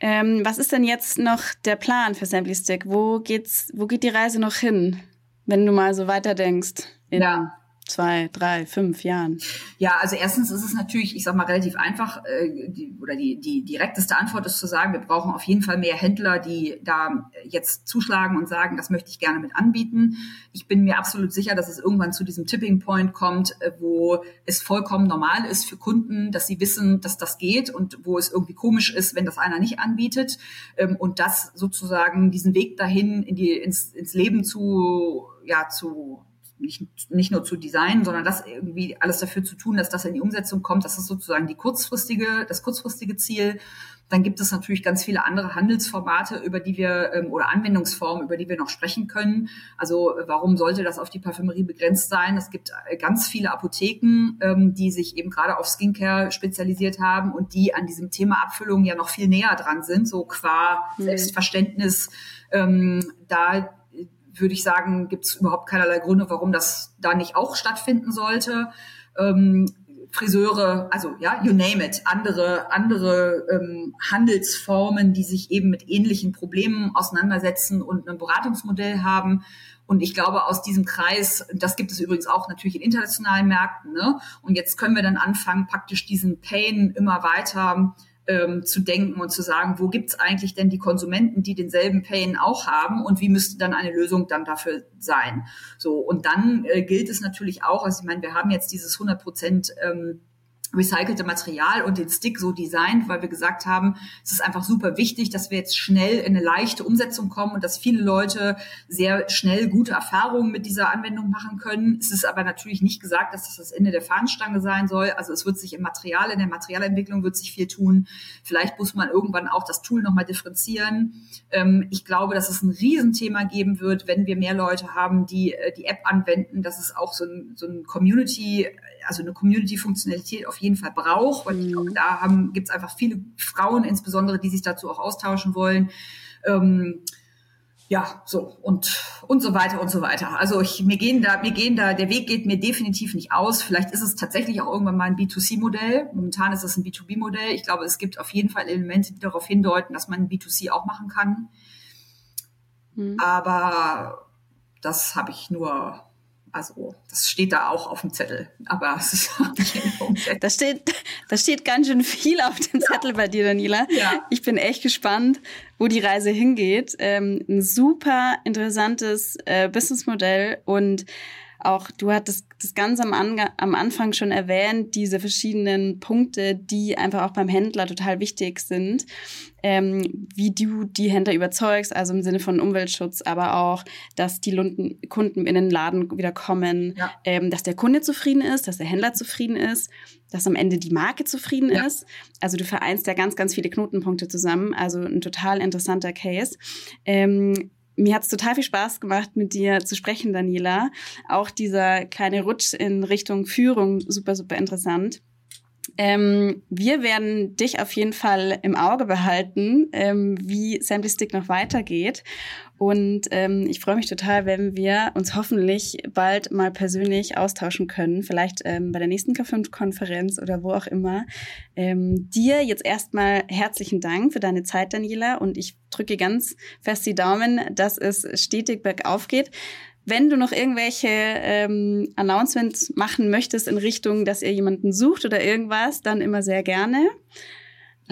Ähm, was ist denn jetzt noch der Plan für Sample Stick? Wo geht's, wo geht die Reise noch hin, wenn du mal so weiterdenkst? ja zwei, drei, fünf Jahren? Ja, also erstens ist es natürlich, ich sag mal, relativ einfach, äh, die, oder die, die direkteste Antwort ist zu sagen, wir brauchen auf jeden Fall mehr Händler, die da jetzt zuschlagen und sagen, das möchte ich gerne mit anbieten. Ich bin mir absolut sicher, dass es irgendwann zu diesem Tipping Point kommt, äh, wo es vollkommen normal ist für Kunden, dass sie wissen, dass das geht und wo es irgendwie komisch ist, wenn das einer nicht anbietet. Ähm, und das sozusagen diesen Weg dahin in die, ins, ins Leben zu, ja, zu nicht, nicht nur zu designen, sondern das irgendwie alles dafür zu tun, dass das in die Umsetzung kommt. Das ist sozusagen die kurzfristige, das kurzfristige Ziel. Dann gibt es natürlich ganz viele andere Handelsformate, über die wir ähm, oder Anwendungsformen, über die wir noch sprechen können. Also warum sollte das auf die Parfümerie begrenzt sein? Es gibt äh, ganz viele Apotheken, ähm, die sich eben gerade auf Skincare spezialisiert haben und die an diesem Thema Abfüllung ja noch viel näher dran sind, so qua mhm. Selbstverständnis ähm, da würde ich sagen, gibt es überhaupt keinerlei Gründe, warum das da nicht auch stattfinden sollte. Ähm, Friseure, also ja, you name it, andere, andere ähm, Handelsformen, die sich eben mit ähnlichen Problemen auseinandersetzen und ein Beratungsmodell haben. Und ich glaube, aus diesem Kreis, das gibt es übrigens auch natürlich in internationalen Märkten, ne? Und jetzt können wir dann anfangen, praktisch diesen Pain immer weiter ähm, zu denken und zu sagen, wo gibt's eigentlich denn die Konsumenten, die denselben Pain auch haben und wie müsste dann eine Lösung dann dafür sein. So und dann äh, gilt es natürlich auch, also ich meine, wir haben jetzt dieses 100 Prozent ähm, recycelte Material und den Stick so designt, weil wir gesagt haben, es ist einfach super wichtig, dass wir jetzt schnell in eine leichte Umsetzung kommen und dass viele Leute sehr schnell gute Erfahrungen mit dieser Anwendung machen können. Es ist aber natürlich nicht gesagt, dass das das Ende der Fahnenstange sein soll. Also es wird sich im Material, in der Materialentwicklung wird sich viel tun. Vielleicht muss man irgendwann auch das Tool nochmal differenzieren. Ähm, ich glaube, dass es ein Riesenthema geben wird, wenn wir mehr Leute haben, die äh, die App anwenden, dass es auch so ein, so ein Community, also eine Community-Funktionalität auf jeden Fall braucht. Und ich glaube, mhm. da gibt es einfach viele Frauen insbesondere, die sich dazu auch austauschen wollen. Ähm, ja, so und und so weiter und so weiter. Also ich, mir gehen da, mir gehen da, der Weg geht mir definitiv nicht aus. Vielleicht ist es tatsächlich auch irgendwann mal ein B2C-Modell. Momentan ist es ein B2B-Modell. Ich glaube, es gibt auf jeden Fall Elemente, die darauf hindeuten, dass man B2C auch machen kann. Mhm. Aber das habe ich nur also das steht da auch auf dem Zettel, aber es ist da steht, da steht ganz schön viel auf dem Zettel bei dir, Daniela. Ja. Ich bin echt gespannt, wo die Reise hingeht. Ähm, ein super interessantes äh, Businessmodell und auch du hattest das ganz am, am Anfang schon erwähnt, diese verschiedenen Punkte, die einfach auch beim Händler total wichtig sind, ähm, wie du die Händler überzeugst, also im Sinne von Umweltschutz, aber auch, dass die Lunden, Kunden in den Laden wieder kommen, ja. ähm, dass der Kunde zufrieden ist, dass der Händler zufrieden ist, dass am Ende die Marke zufrieden ja. ist. Also du vereinst ja ganz, ganz viele Knotenpunkte zusammen, also ein total interessanter Case. Ähm, mir hat es total viel Spaß gemacht, mit dir zu sprechen, Daniela. Auch dieser kleine Rutsch in Richtung Führung, super, super interessant. Ähm, wir werden dich auf jeden Fall im Auge behalten, ähm, wie Sample Stick noch weitergeht. Und ähm, ich freue mich total, wenn wir uns hoffentlich bald mal persönlich austauschen können. Vielleicht ähm, bei der nächsten K5-Konferenz oder wo auch immer. Ähm, dir jetzt erstmal herzlichen Dank für deine Zeit, Daniela. Und ich drücke ganz fest die Daumen, dass es stetig bergauf geht. Wenn du noch irgendwelche ähm, Announcements machen möchtest in Richtung, dass ihr jemanden sucht oder irgendwas, dann immer sehr gerne.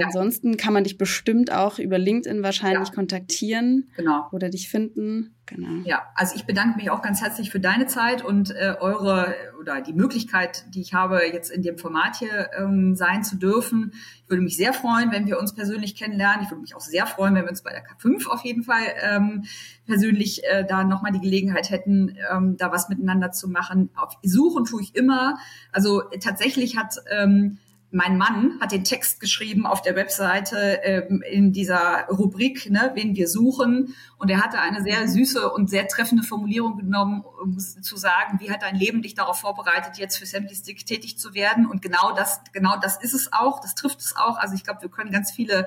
Ja. Ansonsten kann man dich bestimmt auch über LinkedIn wahrscheinlich ja. kontaktieren genau. oder dich finden. Genau. Ja, also ich bedanke mich auch ganz herzlich für deine Zeit und äh, eure oder die Möglichkeit, die ich habe, jetzt in dem Format hier ähm, sein zu dürfen. Ich würde mich sehr freuen, wenn wir uns persönlich kennenlernen. Ich würde mich auch sehr freuen, wenn wir uns bei der K5 auf jeden Fall ähm, persönlich äh, da nochmal die Gelegenheit hätten, ähm, da was miteinander zu machen. Auf Suchen tue ich immer. Also tatsächlich hat ähm, mein Mann hat den Text geschrieben auf der Webseite ähm, in dieser Rubrik, ne, wen wir suchen. Und er hatte eine sehr süße und sehr treffende Formulierung genommen, um zu sagen, wie hat dein Leben dich darauf vorbereitet, jetzt für Stick tätig zu werden? Und genau das, genau das ist es auch. Das trifft es auch. Also ich glaube, wir können ganz viele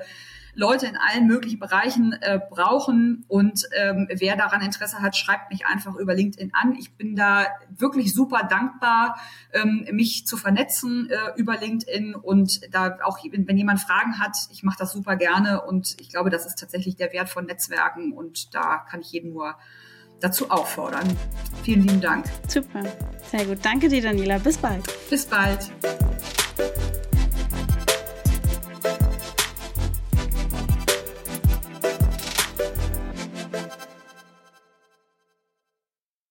Leute in allen möglichen Bereichen äh, brauchen. Und ähm, wer daran Interesse hat, schreibt mich einfach über LinkedIn an. Ich bin da wirklich super dankbar, ähm, mich zu vernetzen äh, über LinkedIn und da auch, wenn jemand Fragen hat, ich mache das super gerne und ich glaube, das ist tatsächlich der Wert von Netzwerken und da kann ich jeden nur dazu auffordern. Vielen lieben Dank. Super, sehr gut. Danke dir, Daniela. Bis bald. Bis bald.